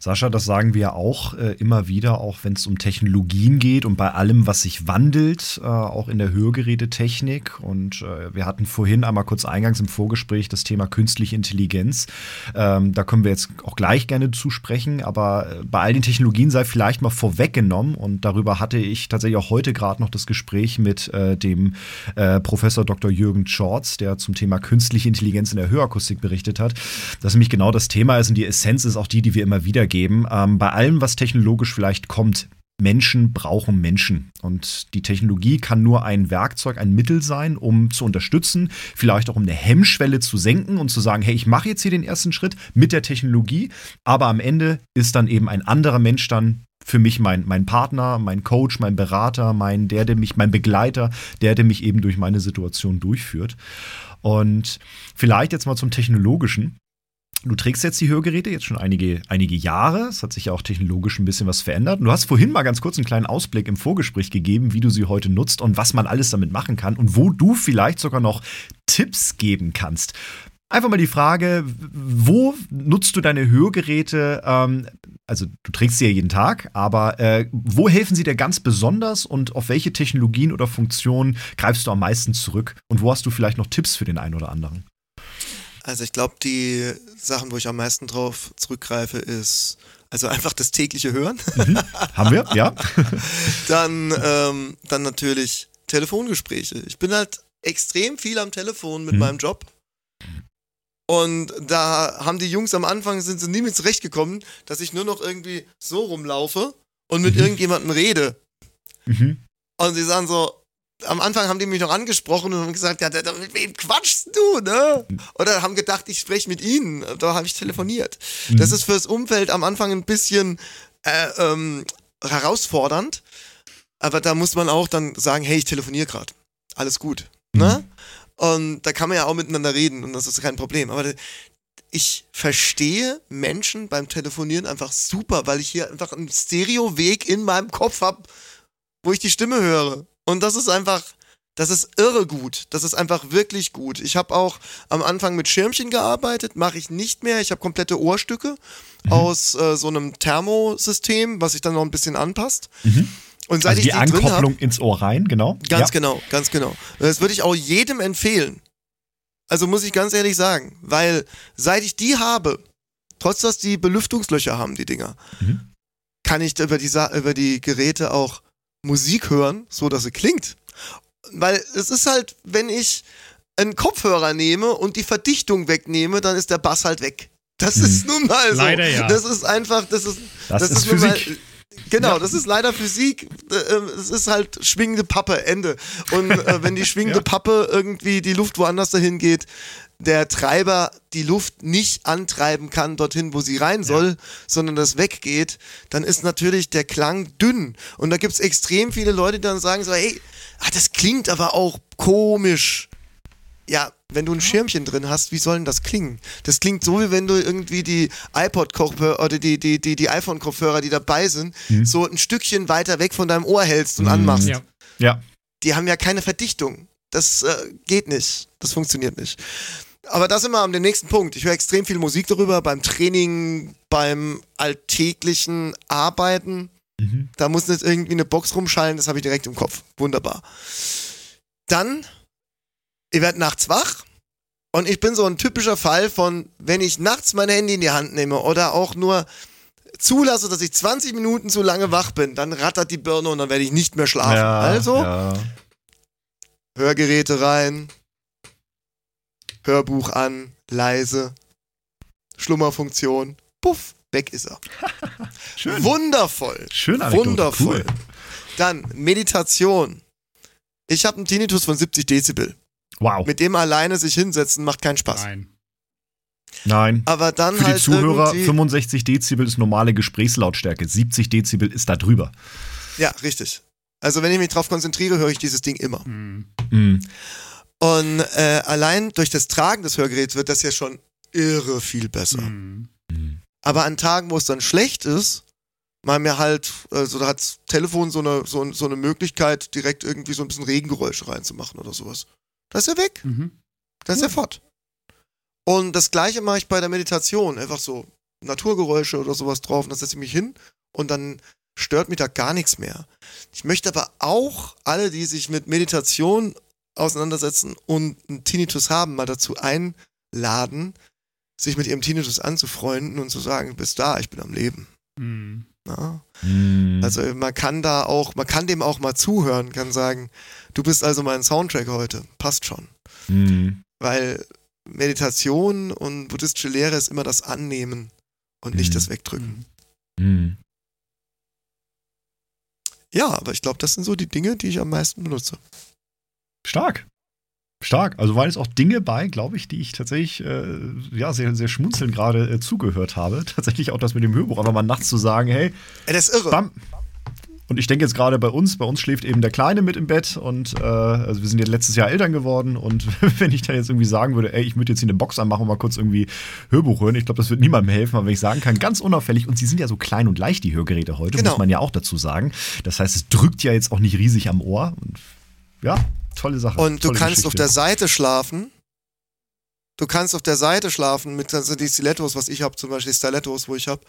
Sascha, das sagen wir auch äh, immer wieder, auch wenn es um Technologien geht und bei allem, was sich wandelt, äh, auch in der Hörgerätetechnik. Und äh, wir hatten vorhin einmal kurz eingangs im Vorgespräch das Thema künstliche Intelligenz. Ähm, da können wir jetzt auch gleich gerne zusprechen, aber äh, bei all den Technologien sei vielleicht mal vorweggenommen und darüber hatte ich tatsächlich auch heute gerade noch das Gespräch mit äh, dem äh, Professor Dr. Jürgen Schorz, der zum Thema künstliche Intelligenz in der Hörakustik berichtet hat, dass nämlich genau das Thema ist und die Essenz ist auch die, die wir immer wieder geben. Ähm, bei allem, was technologisch vielleicht kommt, Menschen brauchen Menschen. Und die Technologie kann nur ein Werkzeug, ein Mittel sein, um zu unterstützen, vielleicht auch um eine Hemmschwelle zu senken und zu sagen, hey, ich mache jetzt hier den ersten Schritt mit der Technologie, aber am Ende ist dann eben ein anderer Mensch dann für mich mein, mein Partner, mein Coach, mein Berater, mein, der, der mich, mein Begleiter, der, der mich eben durch meine Situation durchführt. Und vielleicht jetzt mal zum Technologischen. Du trägst jetzt die Hörgeräte jetzt schon einige, einige Jahre. Es hat sich ja auch technologisch ein bisschen was verändert. Und du hast vorhin mal ganz kurz einen kleinen Ausblick im Vorgespräch gegeben, wie du sie heute nutzt und was man alles damit machen kann und wo du vielleicht sogar noch Tipps geben kannst. Einfach mal die Frage, wo nutzt du deine Hörgeräte? Ähm, also du trägst sie ja jeden Tag, aber äh, wo helfen sie dir ganz besonders und auf welche Technologien oder Funktionen greifst du am meisten zurück? Und wo hast du vielleicht noch Tipps für den einen oder anderen? Also ich glaube, die Sachen, wo ich am meisten drauf zurückgreife, ist also einfach das tägliche Hören. Mhm. Haben wir, ja. <laughs> dann, ähm, dann natürlich Telefongespräche. Ich bin halt extrem viel am Telefon mit mhm. meinem Job. Und da haben die Jungs am Anfang, sind sie nie mit zurechtgekommen, dass ich nur noch irgendwie so rumlaufe und mit mhm. irgendjemandem rede. Mhm. Und sie sagen so, am Anfang haben die mich noch angesprochen und haben gesagt, ja, mit wem quatschst du, ne? Oder haben gedacht, ich spreche mit ihnen. Da habe ich telefoniert. Mhm. Das ist fürs Umfeld am Anfang ein bisschen äh, ähm, herausfordernd. Aber da muss man auch dann sagen, hey, ich telefoniere gerade. Alles gut. Ne? Mhm. Ne? Und da kann man ja auch miteinander reden und das ist kein Problem. Aber ich verstehe Menschen beim Telefonieren einfach super, weil ich hier einfach einen Stereoweg in meinem Kopf habe, wo ich die Stimme höre. Und das ist einfach, das ist irre gut. Das ist einfach wirklich gut. Ich habe auch am Anfang mit Schirmchen gearbeitet, mache ich nicht mehr. Ich habe komplette Ohrstücke mhm. aus äh, so einem Thermosystem, was sich dann noch ein bisschen anpasst. Mhm. Und seit also die, ich die Ankopplung hab, ins Ohr rein, genau. Ganz ja. genau, ganz genau. Das würde ich auch jedem empfehlen. Also muss ich ganz ehrlich sagen, weil seit ich die habe, trotz dass die Belüftungslöcher haben, die Dinger, mhm. kann ich über die, über die Geräte auch Musik hören, so dass sie klingt. Weil es ist halt, wenn ich einen Kopfhörer nehme und die Verdichtung wegnehme, dann ist der Bass halt weg. Das hm. ist nun mal so. Leider ja. Das ist einfach, das ist, das, das ist, ist Physik. Mal, genau, ja. das ist leider Physik. äh, es ist halt schwingende Pappe, Ende. Und äh, wenn die <laughs> schwingende ja. Pappe irgendwie die Luft woanders dahin geht, der Treiber die Luft nicht antreiben kann dorthin, wo sie rein soll, ja. sondern das weggeht, dann ist natürlich der Klang dünn. Und da gibt es extrem viele Leute, die dann sagen so, hey, ah, das klingt aber auch komisch. Ja, wenn du ein Schirmchen drin hast, wie soll denn das klingen? Das klingt so, wie wenn du irgendwie die iPod-Kopfhörer oder die, die, die, die iPhone-Kopfhörer, die dabei sind, mhm. so ein Stückchen weiter weg von deinem Ohr hältst und mhm. anmachst. Ja. ja. Die haben ja keine Verdichtung. Das äh, geht nicht. Das funktioniert nicht. Aber das immer am nächsten Punkt. Ich höre extrem viel Musik darüber beim Training, beim alltäglichen Arbeiten. Mhm. Da muss nicht irgendwie eine Box rumschallen, das habe ich direkt im Kopf. Wunderbar. Dann ihr werdet nachts wach und ich bin so ein typischer Fall von, wenn ich nachts mein Handy in die Hand nehme oder auch nur zulasse, dass ich 20 Minuten zu lange wach bin, dann rattert die Birne und dann werde ich nicht mehr schlafen. Ja, also ja. Hörgeräte rein, Hörbuch an, leise, Schlummerfunktion, puff, weg ist er. <laughs> Schön. Wundervoll. Schön, Anekdote. Wundervoll. Cool. Dann Meditation. Ich habe einen Tinnitus von 70 Dezibel. Wow. Mit dem alleine sich hinsetzen macht keinen Spaß. Nein. Nein. Aber dann Für halt die Zuhörer, 65 Dezibel ist normale Gesprächslautstärke, 70 Dezibel ist da drüber. Ja, richtig. Also wenn ich mich drauf konzentriere, höre ich dieses Ding immer. Mhm. Und äh, allein durch das Tragen des Hörgeräts wird das ja schon irre viel besser. Mhm. Aber an Tagen, wo es dann schlecht ist, mal mir halt, also da hat das Telefon so eine, so, so eine Möglichkeit, direkt irgendwie so ein bisschen Regengeräusche reinzumachen oder sowas. Das ist er weg. Mhm. Das ist er fort. Und das gleiche mache ich bei der Meditation. Einfach so Naturgeräusche oder sowas drauf. Und dann setze ich mich hin und dann stört mich da gar nichts mehr. Ich möchte aber auch alle, die sich mit Meditation auseinandersetzen und einen Tinnitus haben, mal dazu einladen, sich mit ihrem Tinnitus anzufreunden und zu sagen, bis da, ich bin am Leben. Mhm. Mhm. Also man kann da auch, man kann dem auch mal zuhören, kann sagen, du bist also mein Soundtrack heute, passt schon. Mhm. Weil Meditation und buddhistische Lehre ist immer das Annehmen und nicht das Wegdrücken. Mhm. Ja, aber ich glaube, das sind so die Dinge, die ich am meisten benutze. Stark. Stark. Also waren jetzt auch Dinge bei, glaube ich, die ich tatsächlich äh, ja, sehr, sehr schmunzelnd gerade äh, zugehört habe. <laughs> Tatsächlich auch das mit dem Hörbuch, aber mal nachts zu sagen, hey. Ey, das ist irre. Bam. Und ich denke jetzt gerade bei uns, bei uns schläft eben der Kleine mit im Bett und äh, also wir sind jetzt letztes Jahr Eltern geworden und <laughs> wenn ich dann jetzt irgendwie sagen würde, ey, ich würde jetzt hier eine Box anmachen und mal kurz irgendwie Hörbuch hören, ich glaube, das wird niemandem helfen, aber wenn ich sagen kann, ganz unauffällig und sie sind ja so klein und leicht, die Hörgeräte heute, genau. muss man ja auch dazu sagen. Das heißt, es drückt ja jetzt auch nicht riesig am Ohr und ja, tolle Sache. Und du kannst Geschichte. auf der Seite schlafen. Du kannst auf der Seite schlafen mit also die Stilettos, was ich habe, zum Beispiel Stilettos, wo ich habe.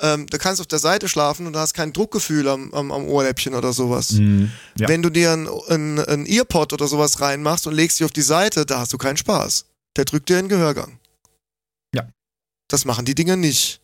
Ähm, du kannst auf der Seite schlafen und du hast kein Druckgefühl am, am, am Ohrläppchen oder sowas. Mhm, ja. Wenn du dir ein, ein, ein Earpod oder sowas reinmachst und legst dich auf die Seite, da hast du keinen Spaß. Der drückt dir in den Gehörgang. Ja. Das machen die Dinger nicht.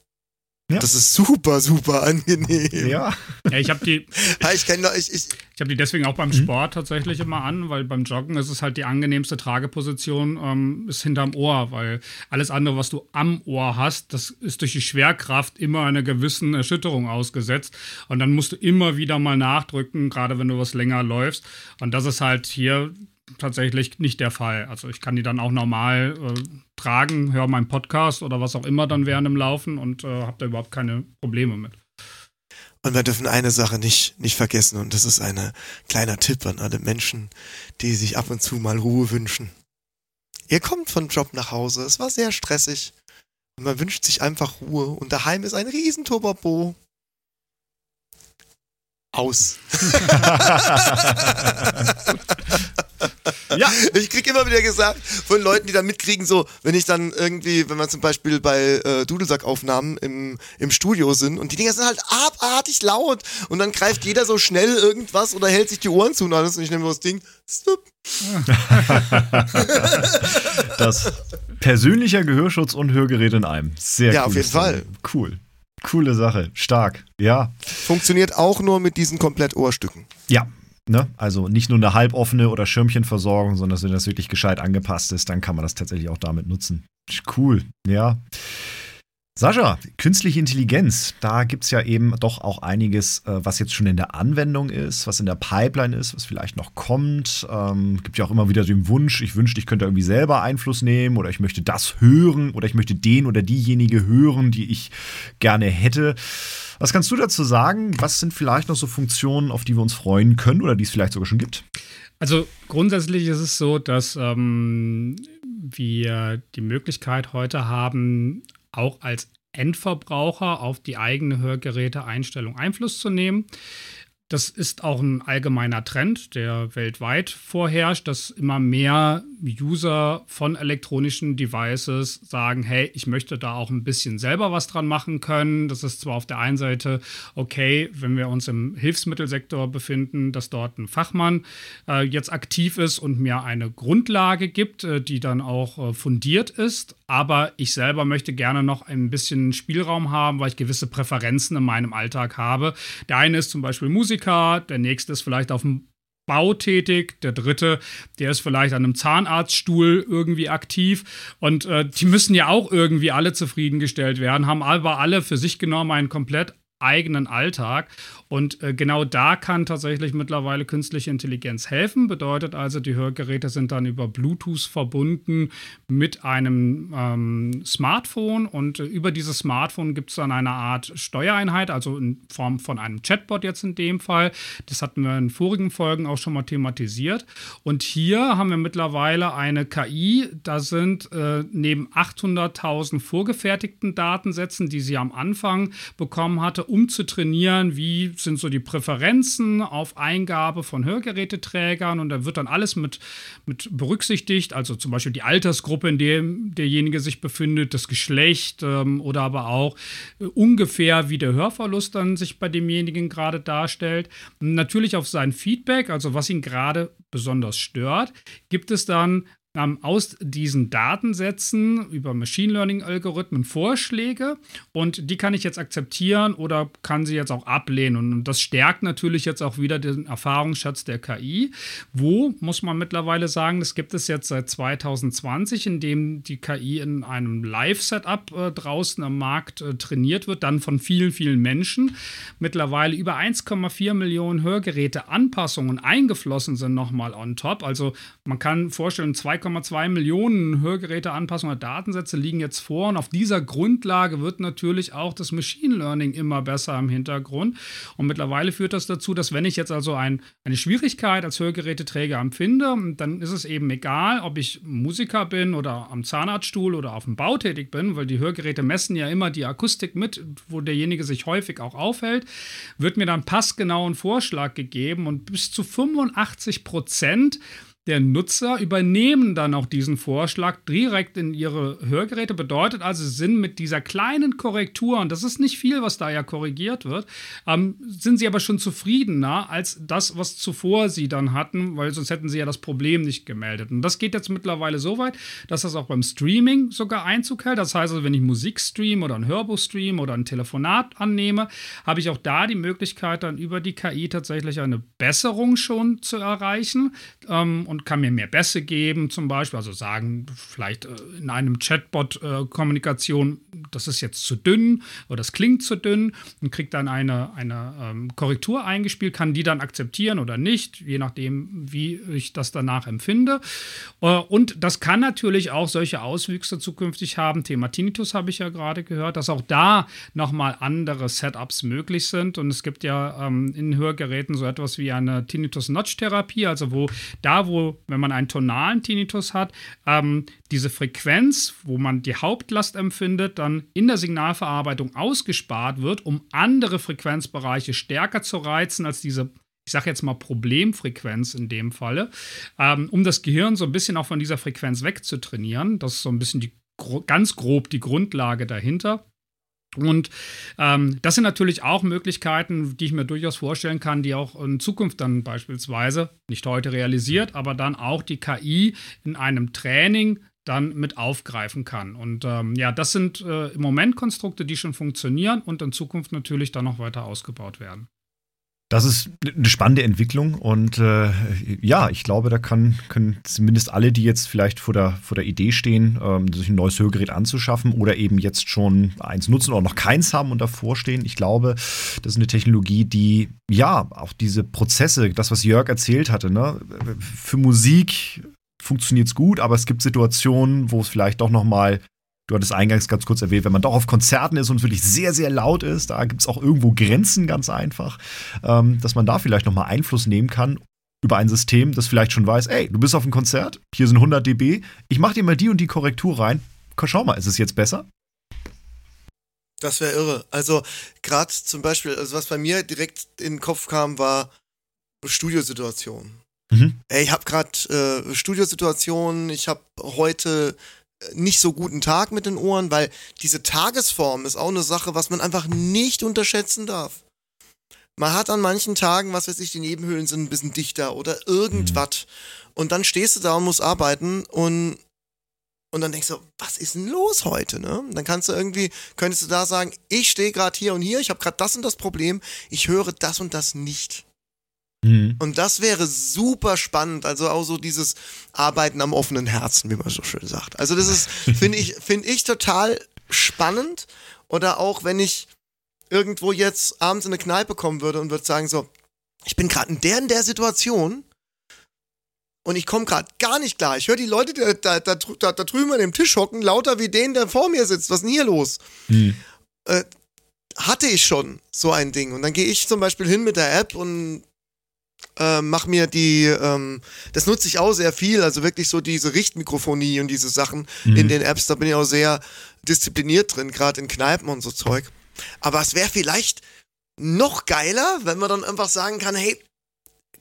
Ja. Das ist super, super angenehm. Ja. ja ich habe die. ich kenne ich, ich, ich habe die deswegen auch beim mhm. Sport tatsächlich immer an, weil beim Joggen ist es halt die angenehmste Trageposition, ähm, ist hinterm Ohr, weil alles andere, was du am Ohr hast, das ist durch die Schwerkraft immer einer gewissen Erschütterung ausgesetzt. Und dann musst du immer wieder mal nachdrücken, gerade wenn du was länger läufst. Und das ist halt hier tatsächlich nicht der Fall. Also ich kann die dann auch normal äh, tragen, höre meinen Podcast oder was auch immer dann während dem Laufen und äh, habe da überhaupt keine Probleme mit. Und wir dürfen eine Sache nicht, nicht vergessen und das ist ein kleiner Tipp an alle Menschen, die sich ab und zu mal Ruhe wünschen. Ihr kommt vom Job nach Hause, es war sehr stressig und man wünscht sich einfach Ruhe und daheim ist ein riesen Turbo aus. <laughs> <laughs> <laughs> ja. Ich krieg immer wieder gesagt von Leuten, die dann mitkriegen, so, wenn ich dann irgendwie, wenn wir zum Beispiel bei äh, Dudelsack-Aufnahmen im, im Studio sind und die Dinger sind halt abartig laut und dann greift jeder so schnell irgendwas oder hält sich die Ohren zu und alles und ich nehme das Ding. Stop. <laughs> das persönlicher Gehörschutz und Hörgerät in einem. Sehr Ja, auf jeden Fall. Cool. Coole Sache. Stark. Ja. Funktioniert auch nur mit diesen komplett Ohrstücken. Ja. Ne? Also nicht nur eine halboffene oder Schirmchenversorgung, sondern wenn das wirklich gescheit angepasst ist, dann kann man das tatsächlich auch damit nutzen. Cool. Ja. Sascha, künstliche Intelligenz, da gibt es ja eben doch auch einiges, äh, was jetzt schon in der Anwendung ist, was in der Pipeline ist, was vielleicht noch kommt. Ähm, gibt ja auch immer wieder den Wunsch, ich wünschte, ich könnte irgendwie selber Einfluss nehmen oder ich möchte das hören oder ich möchte den oder diejenige hören, die ich gerne hätte. Was kannst du dazu sagen? Was sind vielleicht noch so Funktionen, auf die wir uns freuen können oder die es vielleicht sogar schon gibt? Also grundsätzlich ist es so, dass ähm, wir die Möglichkeit heute haben, auch als Endverbraucher auf die eigene Hörgeräte-Einstellung Einfluss zu nehmen. Das ist auch ein allgemeiner Trend, der weltweit vorherrscht, dass immer mehr User von elektronischen Devices sagen, hey, ich möchte da auch ein bisschen selber was dran machen können. Das ist zwar auf der einen Seite okay, wenn wir uns im Hilfsmittelsektor befinden, dass dort ein Fachmann äh, jetzt aktiv ist und mir eine Grundlage gibt, äh, die dann auch äh, fundiert ist. Aber ich selber möchte gerne noch ein bisschen Spielraum haben, weil ich gewisse Präferenzen in meinem Alltag habe. Der eine ist zum Beispiel Musiker, der nächste ist vielleicht auf dem Bau tätig, der dritte, der ist vielleicht an einem Zahnarztstuhl irgendwie aktiv und äh, die müssen ja auch irgendwie alle zufriedengestellt werden, haben aber alle für sich genommen einen komplett eigenen Alltag. Und äh, genau da kann tatsächlich mittlerweile künstliche Intelligenz helfen. Bedeutet also, die Hörgeräte sind dann über Bluetooth verbunden mit einem ähm, Smartphone und äh, über dieses Smartphone gibt es dann eine Art Steuereinheit, also in Form von einem Chatbot jetzt in dem Fall. Das hatten wir in vorigen Folgen auch schon mal thematisiert. Und hier haben wir mittlerweile eine KI, da sind äh, neben 800.000 vorgefertigten Datensätzen, die sie am Anfang bekommen hatte, um zu trainieren, wie sind so die Präferenzen auf Eingabe von Hörgeräteträgern und da wird dann alles mit, mit berücksichtigt, also zum Beispiel die Altersgruppe, in der derjenige sich befindet, das Geschlecht ähm, oder aber auch äh, ungefähr, wie der Hörverlust dann sich bei demjenigen gerade darstellt. Natürlich auf sein Feedback, also was ihn gerade besonders stört, gibt es dann ähm, aus diesen Datensätzen über Machine Learning-Algorithmen Vorschläge und die kann ich jetzt akzeptieren oder kann sie jetzt auch ablehnen. Und das stärkt natürlich jetzt auch wieder den Erfahrungsschatz der KI. Wo, muss man mittlerweile sagen, das gibt es jetzt seit 2020, in dem die KI in einem Live-Setup äh, draußen am Markt äh, trainiert wird, dann von vielen, vielen Menschen. Mittlerweile über 1,4 Millionen Hörgeräte Anpassungen eingeflossen sind nochmal on top. Also man kann vorstellen, 2, 2,2 Millionen Hörgeräteanpassungen oder Datensätze liegen jetzt vor und auf dieser Grundlage wird natürlich auch das Machine Learning immer besser im Hintergrund. Und mittlerweile führt das dazu, dass wenn ich jetzt also ein, eine Schwierigkeit als Hörgeräteträger empfinde, dann ist es eben egal, ob ich Musiker bin oder am Zahnarztstuhl oder auf dem Bau tätig bin, weil die Hörgeräte messen ja immer die Akustik mit, wo derjenige sich häufig auch aufhält, wird mir dann passgenau ein Vorschlag gegeben und bis zu 85 Prozent der Nutzer übernehmen dann auch diesen Vorschlag direkt in ihre Hörgeräte. Bedeutet also, sie sind mit dieser kleinen Korrektur, und das ist nicht viel, was da ja korrigiert wird, ähm, sind sie aber schon zufriedener als das, was zuvor sie dann hatten, weil sonst hätten sie ja das Problem nicht gemeldet. Und das geht jetzt mittlerweile so weit, dass das auch beim Streaming sogar Einzug hält. Das heißt also, wenn ich Musik stream oder ein Hörbuch stream oder ein Telefonat annehme, habe ich auch da die Möglichkeit, dann über die KI tatsächlich eine Besserung schon zu erreichen. Ähm, und und kann mir mehr Bässe geben, zum Beispiel. Also sagen, vielleicht äh, in einem Chatbot-Kommunikation, äh, das ist jetzt zu dünn oder das klingt zu dünn und kriegt dann eine, eine ähm, Korrektur eingespielt, kann die dann akzeptieren oder nicht, je nachdem, wie ich das danach empfinde. Äh, und das kann natürlich auch solche Auswüchse zukünftig haben. Thema Tinnitus habe ich ja gerade gehört, dass auch da nochmal andere Setups möglich sind. Und es gibt ja ähm, in Hörgeräten so etwas wie eine Tinnitus-Notch-Therapie, also wo da, wo wenn man einen tonalen Tinnitus hat, ähm, diese Frequenz, wo man die Hauptlast empfindet, dann in der Signalverarbeitung ausgespart wird, um andere Frequenzbereiche stärker zu reizen als diese ich sage jetzt mal Problemfrequenz in dem Falle, ähm, um das Gehirn so ein bisschen auch von dieser Frequenz wegzutrainieren. Das ist so ein bisschen die, ganz grob die Grundlage dahinter. Und ähm, das sind natürlich auch Möglichkeiten, die ich mir durchaus vorstellen kann, die auch in Zukunft dann beispielsweise, nicht heute realisiert, aber dann auch die KI in einem Training dann mit aufgreifen kann. Und ähm, ja, das sind äh, im Moment Konstrukte, die schon funktionieren und in Zukunft natürlich dann noch weiter ausgebaut werden. Das ist eine spannende Entwicklung und äh, ja, ich glaube, da kann, können zumindest alle, die jetzt vielleicht vor der, vor der Idee stehen, ähm, sich ein neues Hörgerät anzuschaffen oder eben jetzt schon eins nutzen oder noch keins haben und davor stehen. Ich glaube, das ist eine Technologie, die ja auch diese Prozesse, das, was Jörg erzählt hatte, ne, für Musik funktioniert es gut, aber es gibt Situationen, wo es vielleicht doch noch mal Du hattest eingangs ganz kurz erwähnt, wenn man doch auf Konzerten ist und wirklich sehr, sehr laut ist, da gibt es auch irgendwo Grenzen ganz einfach, ähm, dass man da vielleicht nochmal Einfluss nehmen kann über ein System, das vielleicht schon weiß, ey, du bist auf einem Konzert, hier sind 100 dB, ich mach dir mal die und die Korrektur rein. Schau mal, ist es jetzt besser? Das wäre irre. Also gerade zum Beispiel, also was bei mir direkt in den Kopf kam, war Studiosituation. Mhm. Ey, ich habe gerade äh, Studiosituationen, ich habe heute nicht so guten Tag mit den Ohren, weil diese Tagesform ist auch eine Sache, was man einfach nicht unterschätzen darf. Man hat an manchen Tagen, was weiß ich, die Nebenhöhlen sind ein bisschen dichter oder irgendwas. Mhm. Und dann stehst du da und musst arbeiten und, und dann denkst du, was ist denn los heute? Ne? Dann kannst du irgendwie, könntest du da sagen, ich stehe gerade hier und hier, ich habe gerade das und das Problem, ich höre das und das nicht. Mhm. Und das wäre super spannend. Also auch so dieses Arbeiten am offenen Herzen, wie man so schön sagt. Also das ist, <laughs> finde ich, finde ich total spannend. Oder auch wenn ich irgendwo jetzt abends in eine Kneipe kommen würde und würde sagen so, ich bin gerade in der in der Situation und ich komme gerade gar nicht klar. Ich höre die Leute da, da, da, da, drüben an dem Tisch hocken, lauter wie den, der vor mir sitzt. Was ist denn hier los? Mhm. Äh, hatte ich schon so ein Ding. Und dann gehe ich zum Beispiel hin mit der App und äh, mach mir die, ähm, das nutze ich auch sehr viel, also wirklich so diese Richtmikrofonie und diese Sachen mhm. in den Apps, da bin ich auch sehr diszipliniert drin, gerade in Kneipen und so Zeug. Aber es wäre vielleicht noch geiler, wenn man dann einfach sagen kann, hey,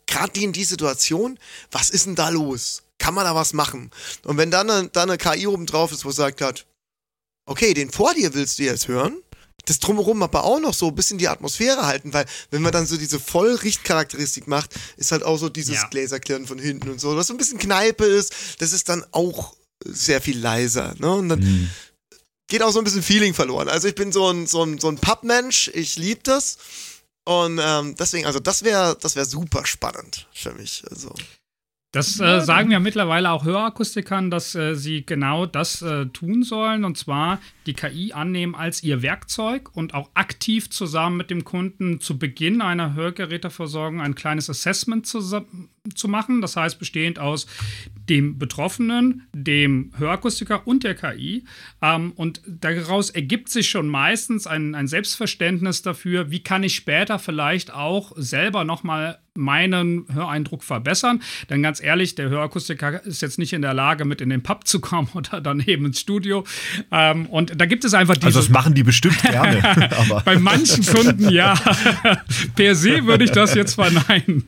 gerade die in die Situation, was ist denn da los? Kann man da was machen? Und wenn dann eine, dann eine KI oben drauf ist, wo sagt hat, okay, den vor dir willst du jetzt hören, das drumherum aber auch noch so ein bisschen die Atmosphäre halten, weil wenn man dann so diese Vollrichtcharakteristik macht, ist halt auch so dieses ja. Gläserklirren von hinten und so, was so ein bisschen Kneipe ist, das ist dann auch sehr viel leiser, ne? Und dann mhm. geht auch so ein bisschen Feeling verloren. Also ich bin so ein, so ein, so ein Pappmensch, ich liebe das. Und ähm, deswegen, also das wäre das wäre super spannend für mich. Also. Das äh, sagen ja mittlerweile auch Hörakustikern, dass äh, sie genau das äh, tun sollen und zwar die KI annehmen als ihr Werkzeug und auch aktiv zusammen mit dem Kunden zu Beginn einer Hörgeräteversorgung ein kleines Assessment zu, zu machen. Das heißt, bestehend aus dem Betroffenen, dem Hörakustiker und der KI. Ähm, und daraus ergibt sich schon meistens ein, ein Selbstverständnis dafür, wie kann ich später vielleicht auch selber nochmal meinen Höreindruck verbessern. Denn ganz ehrlich, der Hörakustiker ist jetzt nicht in der Lage, mit in den Pub zu kommen <laughs> oder daneben ins Studio. Ähm, und da gibt es einfach diese. Also, das machen die bestimmt gerne. <laughs> Bei manchen Kunden ja. <laughs> per se würde ich das jetzt verneinen.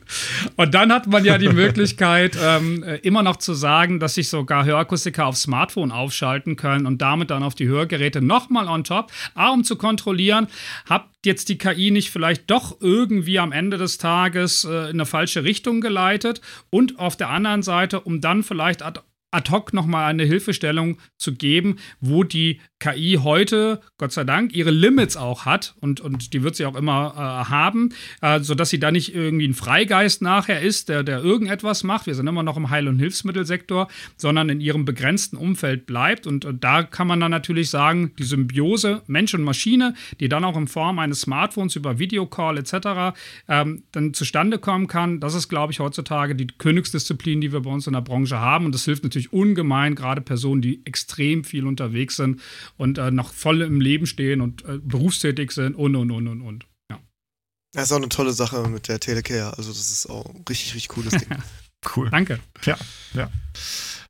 Und dann hat man ja die Möglichkeit, ähm, immer noch zu sagen, dass sich sogar Hörakustiker auf Smartphone aufschalten können und damit dann auf die Hörgeräte nochmal on top, A, um zu kontrollieren, habt jetzt die KI nicht vielleicht doch irgendwie am Ende des Tages äh, in eine falsche Richtung geleitet und auf der anderen Seite, um dann vielleicht ad ad hoc nochmal eine Hilfestellung zu geben, wo die KI heute, Gott sei Dank, ihre Limits auch hat und, und die wird sie auch immer äh, haben, äh, sodass sie da nicht irgendwie ein Freigeist nachher ist, der, der irgendetwas macht. Wir sind immer noch im Heil- und Hilfsmittelsektor, sondern in ihrem begrenzten Umfeld bleibt. Und, und da kann man dann natürlich sagen, die Symbiose Mensch und Maschine, die dann auch in Form eines Smartphones über Videocall etc. Ähm, dann zustande kommen kann, das ist, glaube ich, heutzutage die Königsdisziplin, die wir bei uns in der Branche haben. Und das hilft natürlich ungemein, gerade Personen, die extrem viel unterwegs sind und äh, noch voll im Leben stehen und äh, berufstätig sind und und und und und. Ja. Das ist auch eine tolle Sache mit der Telecare. Also, das ist auch ein richtig, richtig cooles Ding. <laughs> cool. Danke. Ja, ja.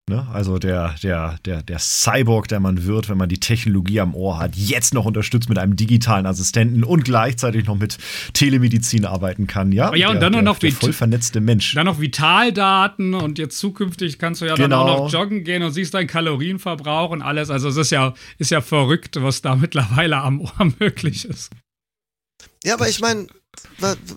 Ne? Also der, der, der, der Cyborg, der man wird, wenn man die Technologie am Ohr hat, jetzt noch unterstützt mit einem digitalen Assistenten und gleichzeitig noch mit Telemedizin arbeiten kann. Ja, ja und der, dann der, noch der voll vernetzte Mensch. Dann noch Vitaldaten und jetzt zukünftig kannst du ja genau. dann auch noch joggen gehen und siehst deinen Kalorienverbrauch und alles. Also es ist ja, ist ja verrückt, was da <laughs> mittlerweile am Ohr möglich ist. Ja, aber ich meine,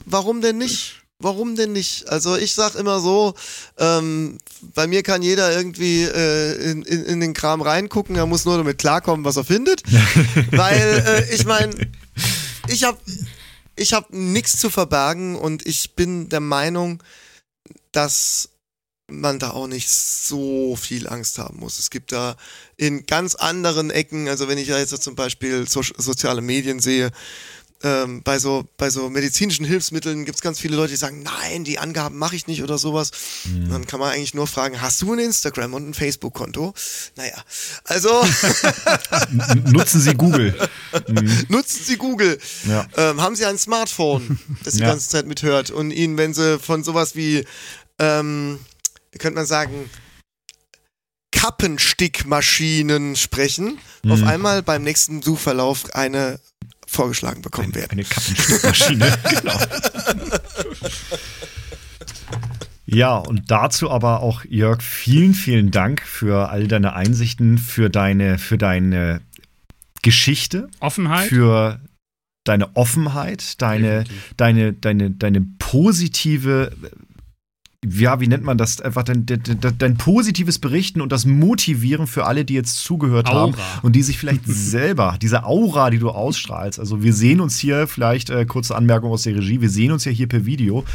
warum denn nicht? Warum denn nicht? Also ich sag immer so, ähm, bei mir kann jeder irgendwie äh, in, in, in, den Kram reingucken, er muss nur damit klarkommen, was er findet. <laughs> Weil äh, ich meine, ich habe ich habe nichts zu verbergen und ich bin der Meinung, dass man da auch nicht so viel Angst haben muss. Es gibt da in ganz anderen Ecken, also wenn ich jetzt zum Beispiel so, soziale Medien sehe, ähm, bei, so, bei so medizinischen Hilfsmitteln gibt es ganz viele Leute, die sagen, nein, die Angaben mache ich nicht oder sowas. Mhm. Dann kann man eigentlich nur fragen, hast du ein Instagram und ein Facebook-Konto? Naja, also... <laughs> <laughs> Nutzen Sie Google. Mhm. Nutzen Sie Google. Ja. Ähm, haben Sie ein Smartphone, das die ja. ganze Zeit mithört und Ihnen, wenn Sie von sowas wie, ähm, wie könnte man sagen, Kappenstickmaschinen sprechen, mhm. auf einmal beim nächsten Suchverlauf eine vorgeschlagen bekommen werden. Eine Kappenstückmaschine, <laughs> genau. Ja, und dazu aber auch, Jörg, vielen, vielen Dank für all deine Einsichten, für deine, für deine Geschichte. Offenheit. Für deine Offenheit, deine, deine, deine, deine positive ja, wie nennt man das? Einfach dein, dein, dein, positives Berichten und das Motivieren für alle, die jetzt zugehört Aura. haben und die sich vielleicht <laughs> selber, diese Aura, die du ausstrahlst. Also wir sehen uns hier, vielleicht äh, kurze Anmerkung aus der Regie, wir sehen uns ja hier per Video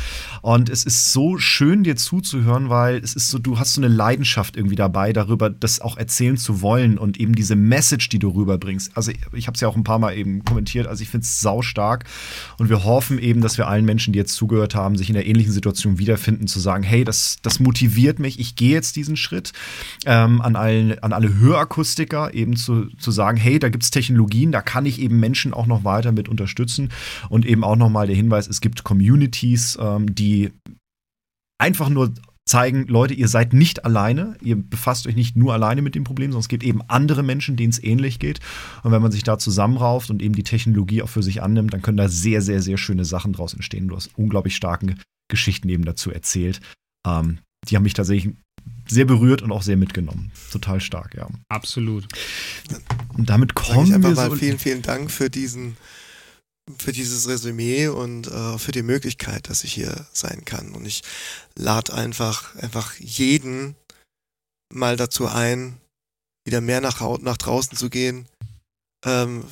und es ist so schön, dir zuzuhören, weil es ist so, du hast so eine Leidenschaft irgendwie dabei, darüber das auch erzählen zu wollen und eben diese Message, die du rüberbringst. Also ich, ich habe es ja auch ein paar Mal eben kommentiert, also ich finde es sau stark und wir hoffen eben, dass wir allen Menschen, die jetzt zugehört haben, sich in der ähnlichen Situation wiederfinden, zu sagen, sagen, hey, das, das motiviert mich, ich gehe jetzt diesen Schritt. Ähm, an, allen, an alle Hörakustiker eben zu, zu sagen, hey, da gibt es Technologien, da kann ich eben Menschen auch noch weiter mit unterstützen. Und eben auch nochmal der Hinweis, es gibt Communities, ähm, die einfach nur zeigen, Leute, ihr seid nicht alleine, ihr befasst euch nicht nur alleine mit dem Problem, sondern es gibt eben andere Menschen, denen es ähnlich geht. Und wenn man sich da zusammenrauft und eben die Technologie auch für sich annimmt, dann können da sehr, sehr, sehr schöne Sachen draus entstehen. Du hast unglaublich starken Geschichten eben dazu erzählt. Ähm, die haben mich tatsächlich sehr berührt und auch sehr mitgenommen. Total stark, ja. Absolut. Und damit kommen einfach wir mal so vielen, vielen Dank für diesen für dieses Resümee und äh, für die Möglichkeit, dass ich hier sein kann. Und ich lade einfach, einfach jeden mal dazu ein, wieder mehr nach, nach draußen zu gehen. Ähm,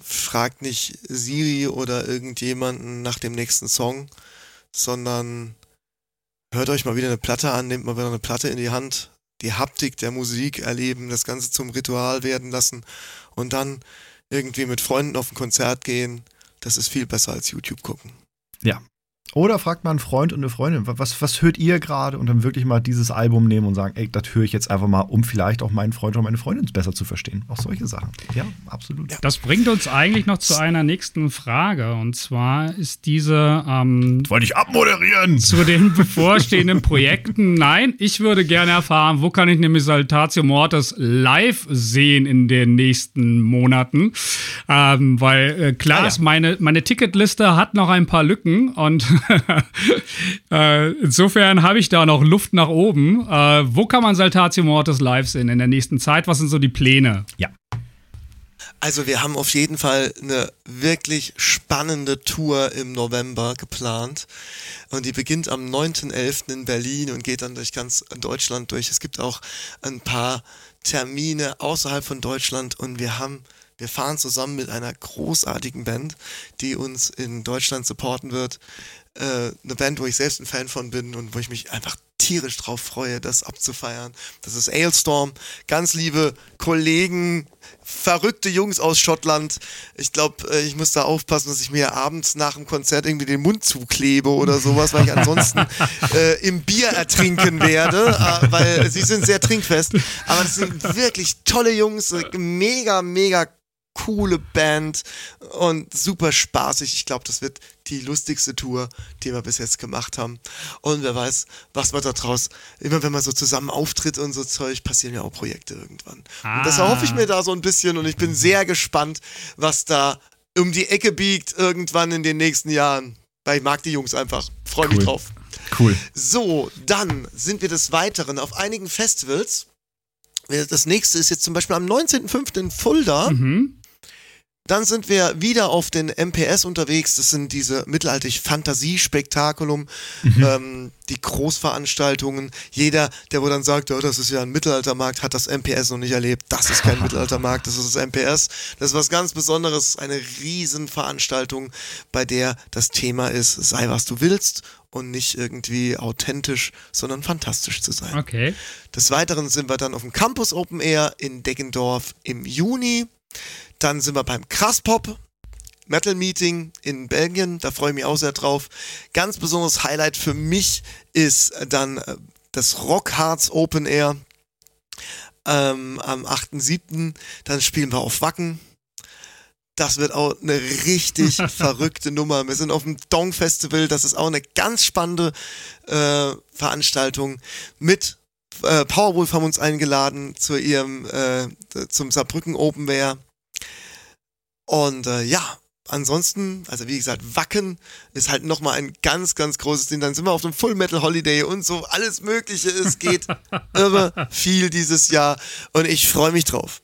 fragt nicht Siri oder irgendjemanden nach dem nächsten Song, sondern hört euch mal wieder eine Platte an, nehmt mal wieder eine Platte in die Hand, die Haptik der Musik erleben, das Ganze zum Ritual werden lassen und dann irgendwie mit Freunden auf ein Konzert gehen. Das ist viel besser als YouTube gucken. Ja, oder fragt mal einen Freund und eine Freundin, was, was hört ihr gerade? Und dann wirklich mal dieses Album nehmen und sagen, ey, das höre ich jetzt einfach mal, um vielleicht auch meinen Freund oder meine Freundin besser zu verstehen. Auch solche Sachen. Ja, absolut. Das bringt uns eigentlich noch zu einer nächsten Frage. Und zwar ist diese. Ähm, das wollte ich abmoderieren. Zu den <laughs> bevorstehenden Projekten. Nein, ich würde gerne erfahren, wo kann ich nämlich Saltatio Mortis live sehen in den nächsten Monaten? Ähm, weil äh, klar ah, ja. ist, meine, meine Ticketliste hat noch ein paar Lücken und <laughs> insofern habe ich da noch Luft nach oben. Äh, wo kann man Saltatio Mortis live sehen in der nächsten Zeit? Was sind so die Pläne? Ja. Also wir haben auf jeden Fall eine wirklich spannende Tour im November geplant und die beginnt am 9.11. in Berlin und geht dann durch ganz Deutschland durch. Es gibt auch ein paar Termine außerhalb von Deutschland und wir haben wir fahren zusammen mit einer großartigen Band, die uns in Deutschland supporten wird äh, eine Band, wo ich selbst ein Fan von bin und wo ich mich einfach tierisch drauf freue, das abzufeiern. Das ist Ailstorm. Ganz liebe Kollegen, verrückte Jungs aus Schottland. Ich glaube, äh, ich muss da aufpassen, dass ich mir abends nach dem Konzert irgendwie den Mund zuklebe oder sowas, weil ich <laughs> ansonsten äh, im Bier ertrinken werde, äh, weil sie sind sehr trinkfest. Aber das sind wirklich tolle Jungs, mega, mega coole Band und super spaßig. Ich glaube, das wird die lustigste Tour, die wir bis jetzt gemacht haben. Und wer weiß, was wird da draus. Immer wenn man so zusammen auftritt und so Zeug, passieren ja auch Projekte irgendwann. Ah. Und das ah. erhoffe ich mir da so ein bisschen und ich bin sehr gespannt, was da um die Ecke biegt irgendwann in den nächsten Jahren. Weil ich mag die Jungs einfach. Freue mich drauf. Cool. So, dann sind wir des Weiteren auf einigen Festivals. Das nächste ist jetzt zum Beispiel am 19.05. in Fulda. Mhm. Dann sind wir wieder auf den MPS unterwegs. Das sind diese mittelalterliche Fantasiespektakulum, Mhm. ähm, die Großveranstaltungen. Jeder, der wo dann sagt, oh, das ist ja ein Mittelaltermarkt, hat das MPS noch nicht erlebt. Das ist kein <laughs> Mittelaltermarkt, das ist das MPS. Das ist was ganz Besonderes, eine Riesenveranstaltung, bei der das Thema ist, sei was du willst und nicht irgendwie authentisch, sondern fantastisch zu sein. Okay. Des Weiteren sind wir dann auf dem Campus Open Air in Deggendorf im Juni. Dann sind wir beim Krasspop Metal Meeting in Belgien. Da freue ich mich auch sehr drauf. Ganz besonderes Highlight für mich ist dann äh, das Rock Hearts Open Air ähm, am 8.7. Dann spielen wir auf Wacken. Das wird auch eine richtig <laughs> verrückte Nummer. Wir sind auf dem Dong Festival. Das ist auch eine ganz spannende äh, Veranstaltung mit äh, Powerwolf haben uns eingeladen zu ihrem äh, zum Saarbrücken Open Air. Und äh, ja, ansonsten, also wie gesagt, Wacken ist halt nochmal ein ganz, ganz großes Ding. Dann sind wir auf dem Full Metal Holiday und so alles Mögliche. Es geht <laughs> irre viel dieses Jahr und ich freue mich drauf.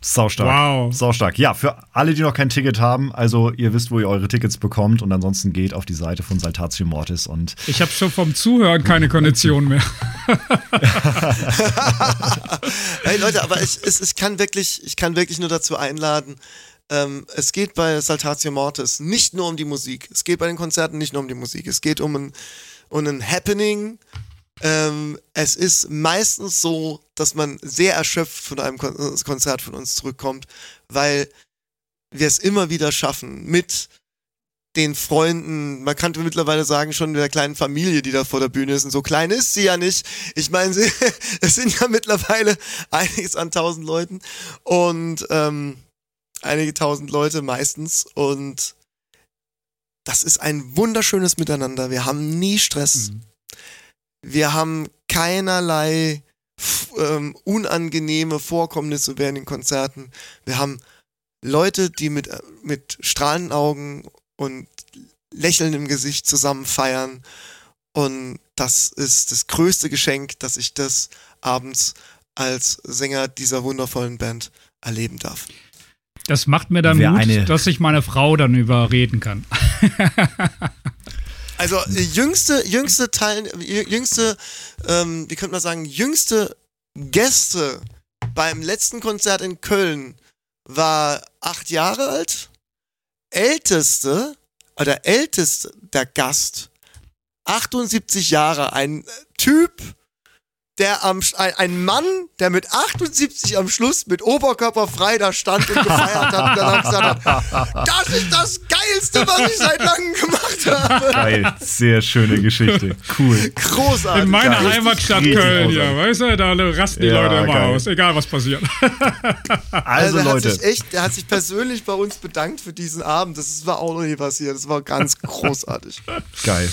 Saustark. Wow. Saustark. Ja, für alle, die noch kein Ticket haben, also ihr wisst, wo ihr eure Tickets bekommt und ansonsten geht auf die Seite von Saltatio Mortis und Ich habe schon vom Zuhören keine Kondition mehr. <laughs> Hey Leute, aber ich, es, ich kann wirklich, ich kann wirklich nur dazu einladen. Ähm, es geht bei Saltatio Mortis nicht nur um die Musik. Es geht bei den Konzerten nicht nur um die Musik. Es geht um ein, um ein Happening. Ähm, es ist meistens so, dass man sehr erschöpft von einem Kon Konzert von uns zurückkommt, weil wir es immer wieder schaffen, mit den Freunden, man kann mittlerweile sagen, schon der kleinen Familie, die da vor der Bühne ist. Und so klein ist sie ja nicht. Ich meine, <laughs> es sind ja mittlerweile einiges an tausend Leuten und ähm, einige tausend Leute meistens. Und das ist ein wunderschönes Miteinander. Wir haben nie Stress. Wir haben keinerlei ähm, unangenehme Vorkommnisse während den Konzerten. Wir haben Leute, die mit, äh, mit strahlenden Augen und Lächeln im Gesicht zusammen feiern. Und das ist das größte Geschenk, dass ich das abends als Sänger dieser wundervollen Band erleben darf. Das macht mir dann Mut, eine- dass ich meine Frau dann überreden kann. <laughs> Also äh, jüngste, jüngste Teil, jü- jüngste, ähm, wie könnte man sagen, jüngste Gäste beim letzten Konzert in Köln war acht Jahre alt. Älteste, oder älteste der Gast, 78 Jahre, ein Typ, der am, ein Mann, der mit 78 am Schluss mit Oberkörper frei da stand und gefeiert hat und danach gesagt hat, <laughs> das ist das Geilste, was ich seit langem gemacht habe. geil, sehr schöne Geschichte. Cool. Großartig. In meiner Geil. Heimatstadt Richtig Köln, großartig. ja, weißt du, da rasten die Ja, Leute immer geil. aus, egal was passiert. <laughs> Also, er Hat Leute, sich echt, der hat sich persönlich bei uns bedankt für diesen Abend. Das war auch noch nie passiert. Das war ganz <laughs> großartig. Geil.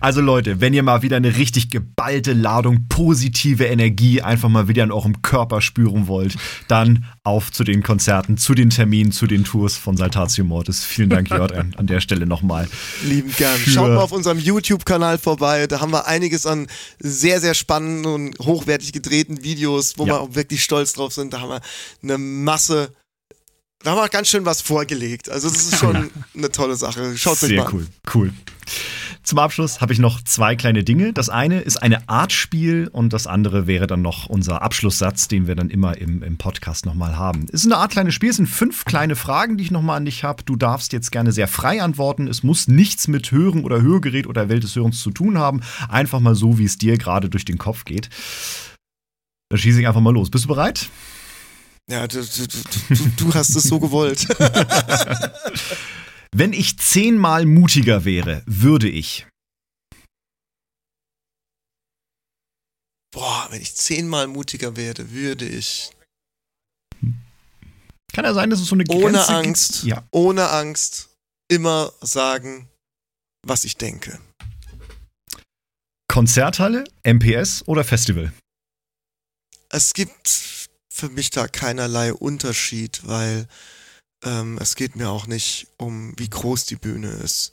Also Leute, wenn ihr mal wieder eine richtig geballte Ladung positive Energie einfach mal wieder in eurem Körper spüren wollt, dann auf zu den Konzerten, zu den Terminen, zu den Tours von Saltatio Mortis. Vielen Dank, Jörg, an, an der Stelle nochmal. Lieben gern. Schaut mal auf unserem YouTube-Kanal vorbei. Da haben wir einiges an sehr, sehr spannenden und hochwertig gedrehten Videos, wo Ja. wir auch wirklich stolz drauf sind. Da haben wir eine Masse. Da haben wir ganz schön was vorgelegt. Also, das ist schon eine tolle Sache. Schaut euch mal Sehr an. cool, cool. Zum Abschluss habe ich noch zwei kleine Dinge. Das eine ist eine Art Spiel und das andere wäre dann noch unser Abschlusssatz, den wir dann immer im, im Podcast nochmal haben. Es ist eine Art kleines Spiel, es sind fünf kleine Fragen, die ich nochmal an dich habe. Du darfst jetzt gerne sehr frei antworten. Es muss nichts mit Hören oder Hörgerät oder Welt des Hörens zu tun haben. Einfach mal so, wie es dir gerade durch den Kopf geht. Dann schieße ich einfach mal los. Bist du bereit? Ja, du, du, du, du, du hast es so gewollt. <laughs> Wenn ich zehnmal mutiger wäre, würde ich. Boah, wenn ich zehnmal mutiger werde, würde ich Kann ja sein, dass es so eine Grenze ohne gibt. Angst, Ja. ohne Angst immer sagen, was ich denke. Konzerthalle, MPS oder Festival? Es gibt für mich da keinerlei Unterschied, weil ähm, es geht mir auch nicht um, wie groß die Bühne ist.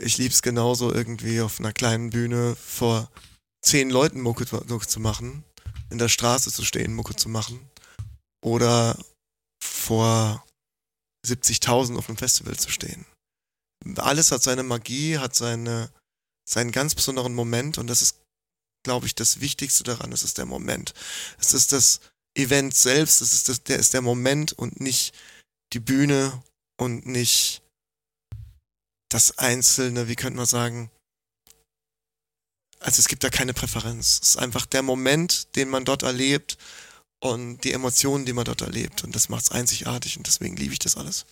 Ich lieb's genauso irgendwie auf einer kleinen Bühne vor zehn Leuten Mucke zu- machen, in der Straße zu stehen, Mucke zu machen oder vor 70.000 auf einem Festival zu stehen. Alles hat seine Magie, hat seine, seinen ganz besonderen Moment und das ist, glaube ich, das Wichtigste daran. Es ist der Moment. Es ist das Event selbst, es ist, das, der, ist der Moment und nicht die Bühne und nicht das Einzelne, wie könnte man sagen, also es gibt da keine Präferenz. Es ist einfach der Moment, den man dort erlebt und die Emotionen, die man dort erlebt. Und das macht es einzigartig und deswegen liebe ich das alles.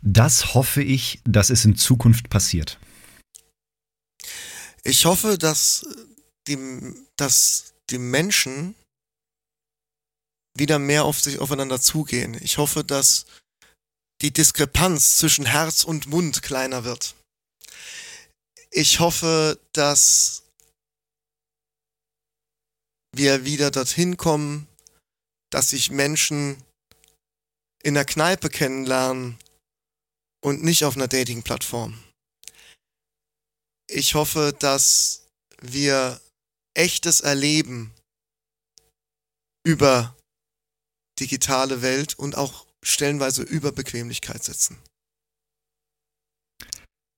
Das hoffe ich, dass es in Zukunft passiert. Ich hoffe, dass die, dass die Menschen wieder mehr auf sich aufeinander zugehen. Ich hoffe, dass die Diskrepanz zwischen Herz und Mund kleiner wird. Ich hoffe, dass wir wieder dorthin kommen, dass sich Menschen in der Kneipe kennenlernen und nicht auf einer Dating-Plattform. Ich hoffe, dass wir echtes Erleben über digitale Welt und auch stellenweise über Bequemlichkeit setzen.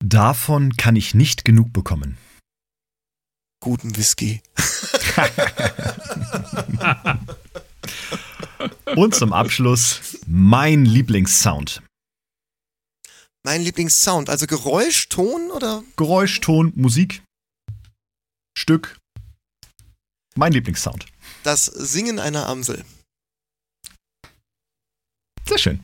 Davon kann ich nicht genug bekommen. Guten Whisky. <laughs> Und zum Abschluss mein Lieblingssound. Mein Lieblingssound, also Geräusch, Ton oder? Geräusch, Ton, Musik, Stück. Mein Lieblingssound. Das Singen einer Amsel. Sehr schön.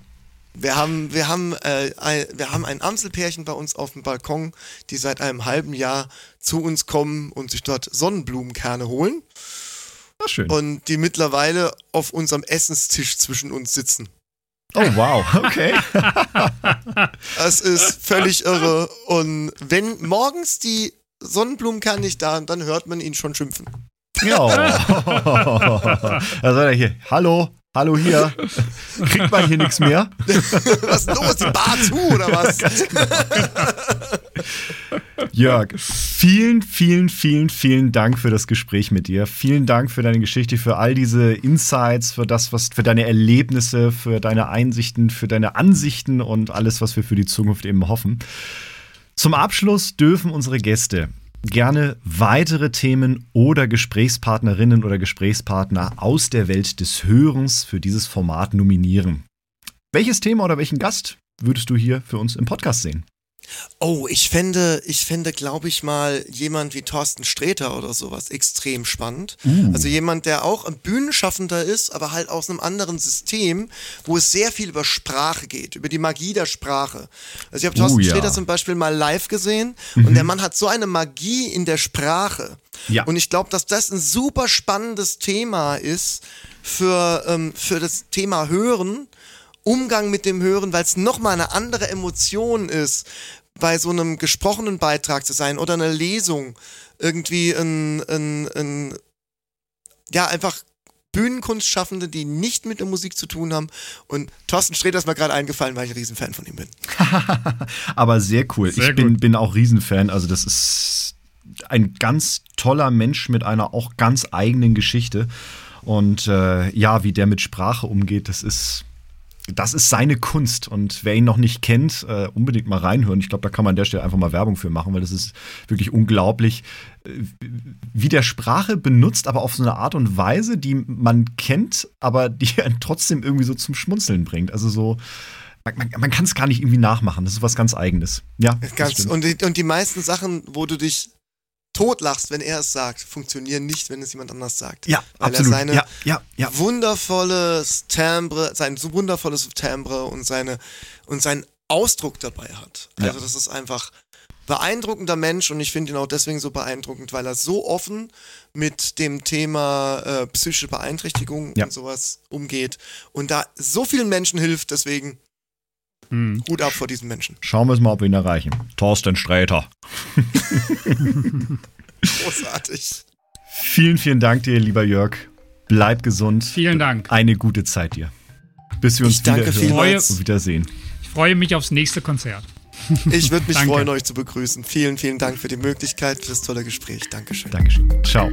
Wir haben, wir haben, äh, ein, wir haben ein Amselpärchen bei uns auf dem Balkon, die seit einem halben Jahr zu uns kommen und sich dort Sonnenblumenkerne holen. Na schön. Und die mittlerweile auf unserem Essenstisch zwischen uns sitzen. Oh, wow, <laughs> okay. <laughs> Es ist völlig irre. Und wenn morgens die Sonnenblumenkerne nicht da sind, dann hört man ihn schon schimpfen. Ja. <laughs> Da er hier. Hallo, hallo hier. Kriegt man hier nichts mehr? <laughs> Was ist los? Die Bar zu oder was? <laughs> Jörg, vielen, vielen, vielen, vielen Dank für das Gespräch mit dir. Vielen Dank für deine Geschichte, für all diese Insights, für das, was, für deine Erlebnisse, für deine Einsichten, für deine Ansichten und alles, was wir für die Zukunft eben hoffen. Zum Abschluss dürfen unsere Gäste gerne weitere Themen oder Gesprächspartnerinnen oder Gesprächspartner aus der Welt des Hörens für dieses Format nominieren. Welches Thema oder welchen Gast würdest du hier für uns im Podcast sehen? Oh, ich fände, ich fände, glaube ich mal, jemand wie Thorsten Sträter oder sowas extrem spannend. Uh. Also jemand, der auch ein Bühnenschaffender ist, aber halt aus einem anderen System, wo es sehr viel über Sprache geht, über die Magie der Sprache. Also ich habe Thorsten Uh, ja. Mhm. Sträter zum Beispiel mal live gesehen und der Mann hat so eine Magie in der Sprache. Ja. Und ich glaube, dass das ein super spannendes Thema ist für, ähm, für das Thema Hören. Umgang mit dem Hören, weil es nochmal eine andere Emotion ist, bei so einem gesprochenen Beitrag zu sein oder einer Lesung. Irgendwie ein, ein, ein ja, einfach Bühnenkunstschaffende, die nicht mit der Musik zu tun haben. Und Thorsten Sträter ist mir gerade eingefallen, weil ich ein Riesenfan von ihm bin. <laughs> Aber sehr cool. Sehr ich bin, bin auch Riesenfan. Also, das ist ein ganz toller Mensch mit einer auch ganz eigenen Geschichte. Und äh, ja, wie der mit Sprache umgeht, das ist. Das ist seine Kunst und wer ihn noch nicht kennt, äh, unbedingt mal reinhören. Ich glaube, da kann man an der Stelle einfach mal Werbung für machen, weil das ist wirklich unglaublich, äh, wie der Sprache benutzt, aber auf so eine Art und Weise, die man kennt, aber die <laughs> einen trotzdem irgendwie so zum Schmunzeln bringt. Also so, man, man, kann es gar nicht irgendwie nachmachen. Das ist was ganz Eigenes. Ja, Ganz, und, die, und die meisten Sachen, wo du dich totlachst, wenn er es sagt, funktionieren nicht, wenn es jemand anders sagt. ja, Weil absolut. er seine ja, ja, ja. wundervolles Timbre, sein so wundervolles Timbre und seine und seinen Ausdruck dabei hat. Also das ist einfach beeindruckender Mensch und ich finde ihn auch deswegen so beeindruckend, weil er so offen mit dem Thema äh, psychische Beeinträchtigung und sowas umgeht und da so vielen Menschen hilft. Deswegen Hm. Hut ab vor diesen Menschen. Schauen wir es mal, ob wir ihn erreichen. Thorsten Sträter. Großartig. Vielen, vielen Dank dir, lieber Jörg. Bleib gesund. Vielen Dank. Eine gute Zeit dir. Bis wir uns wieder vielmals. und wiedersehen. Ich freue mich aufs nächste Konzert. Ich würde mich Danke. freuen, euch zu begrüßen. Vielen, vielen Dank für die Möglichkeit, für das tolle Gespräch. Dankeschön. Dankeschön. Ciao.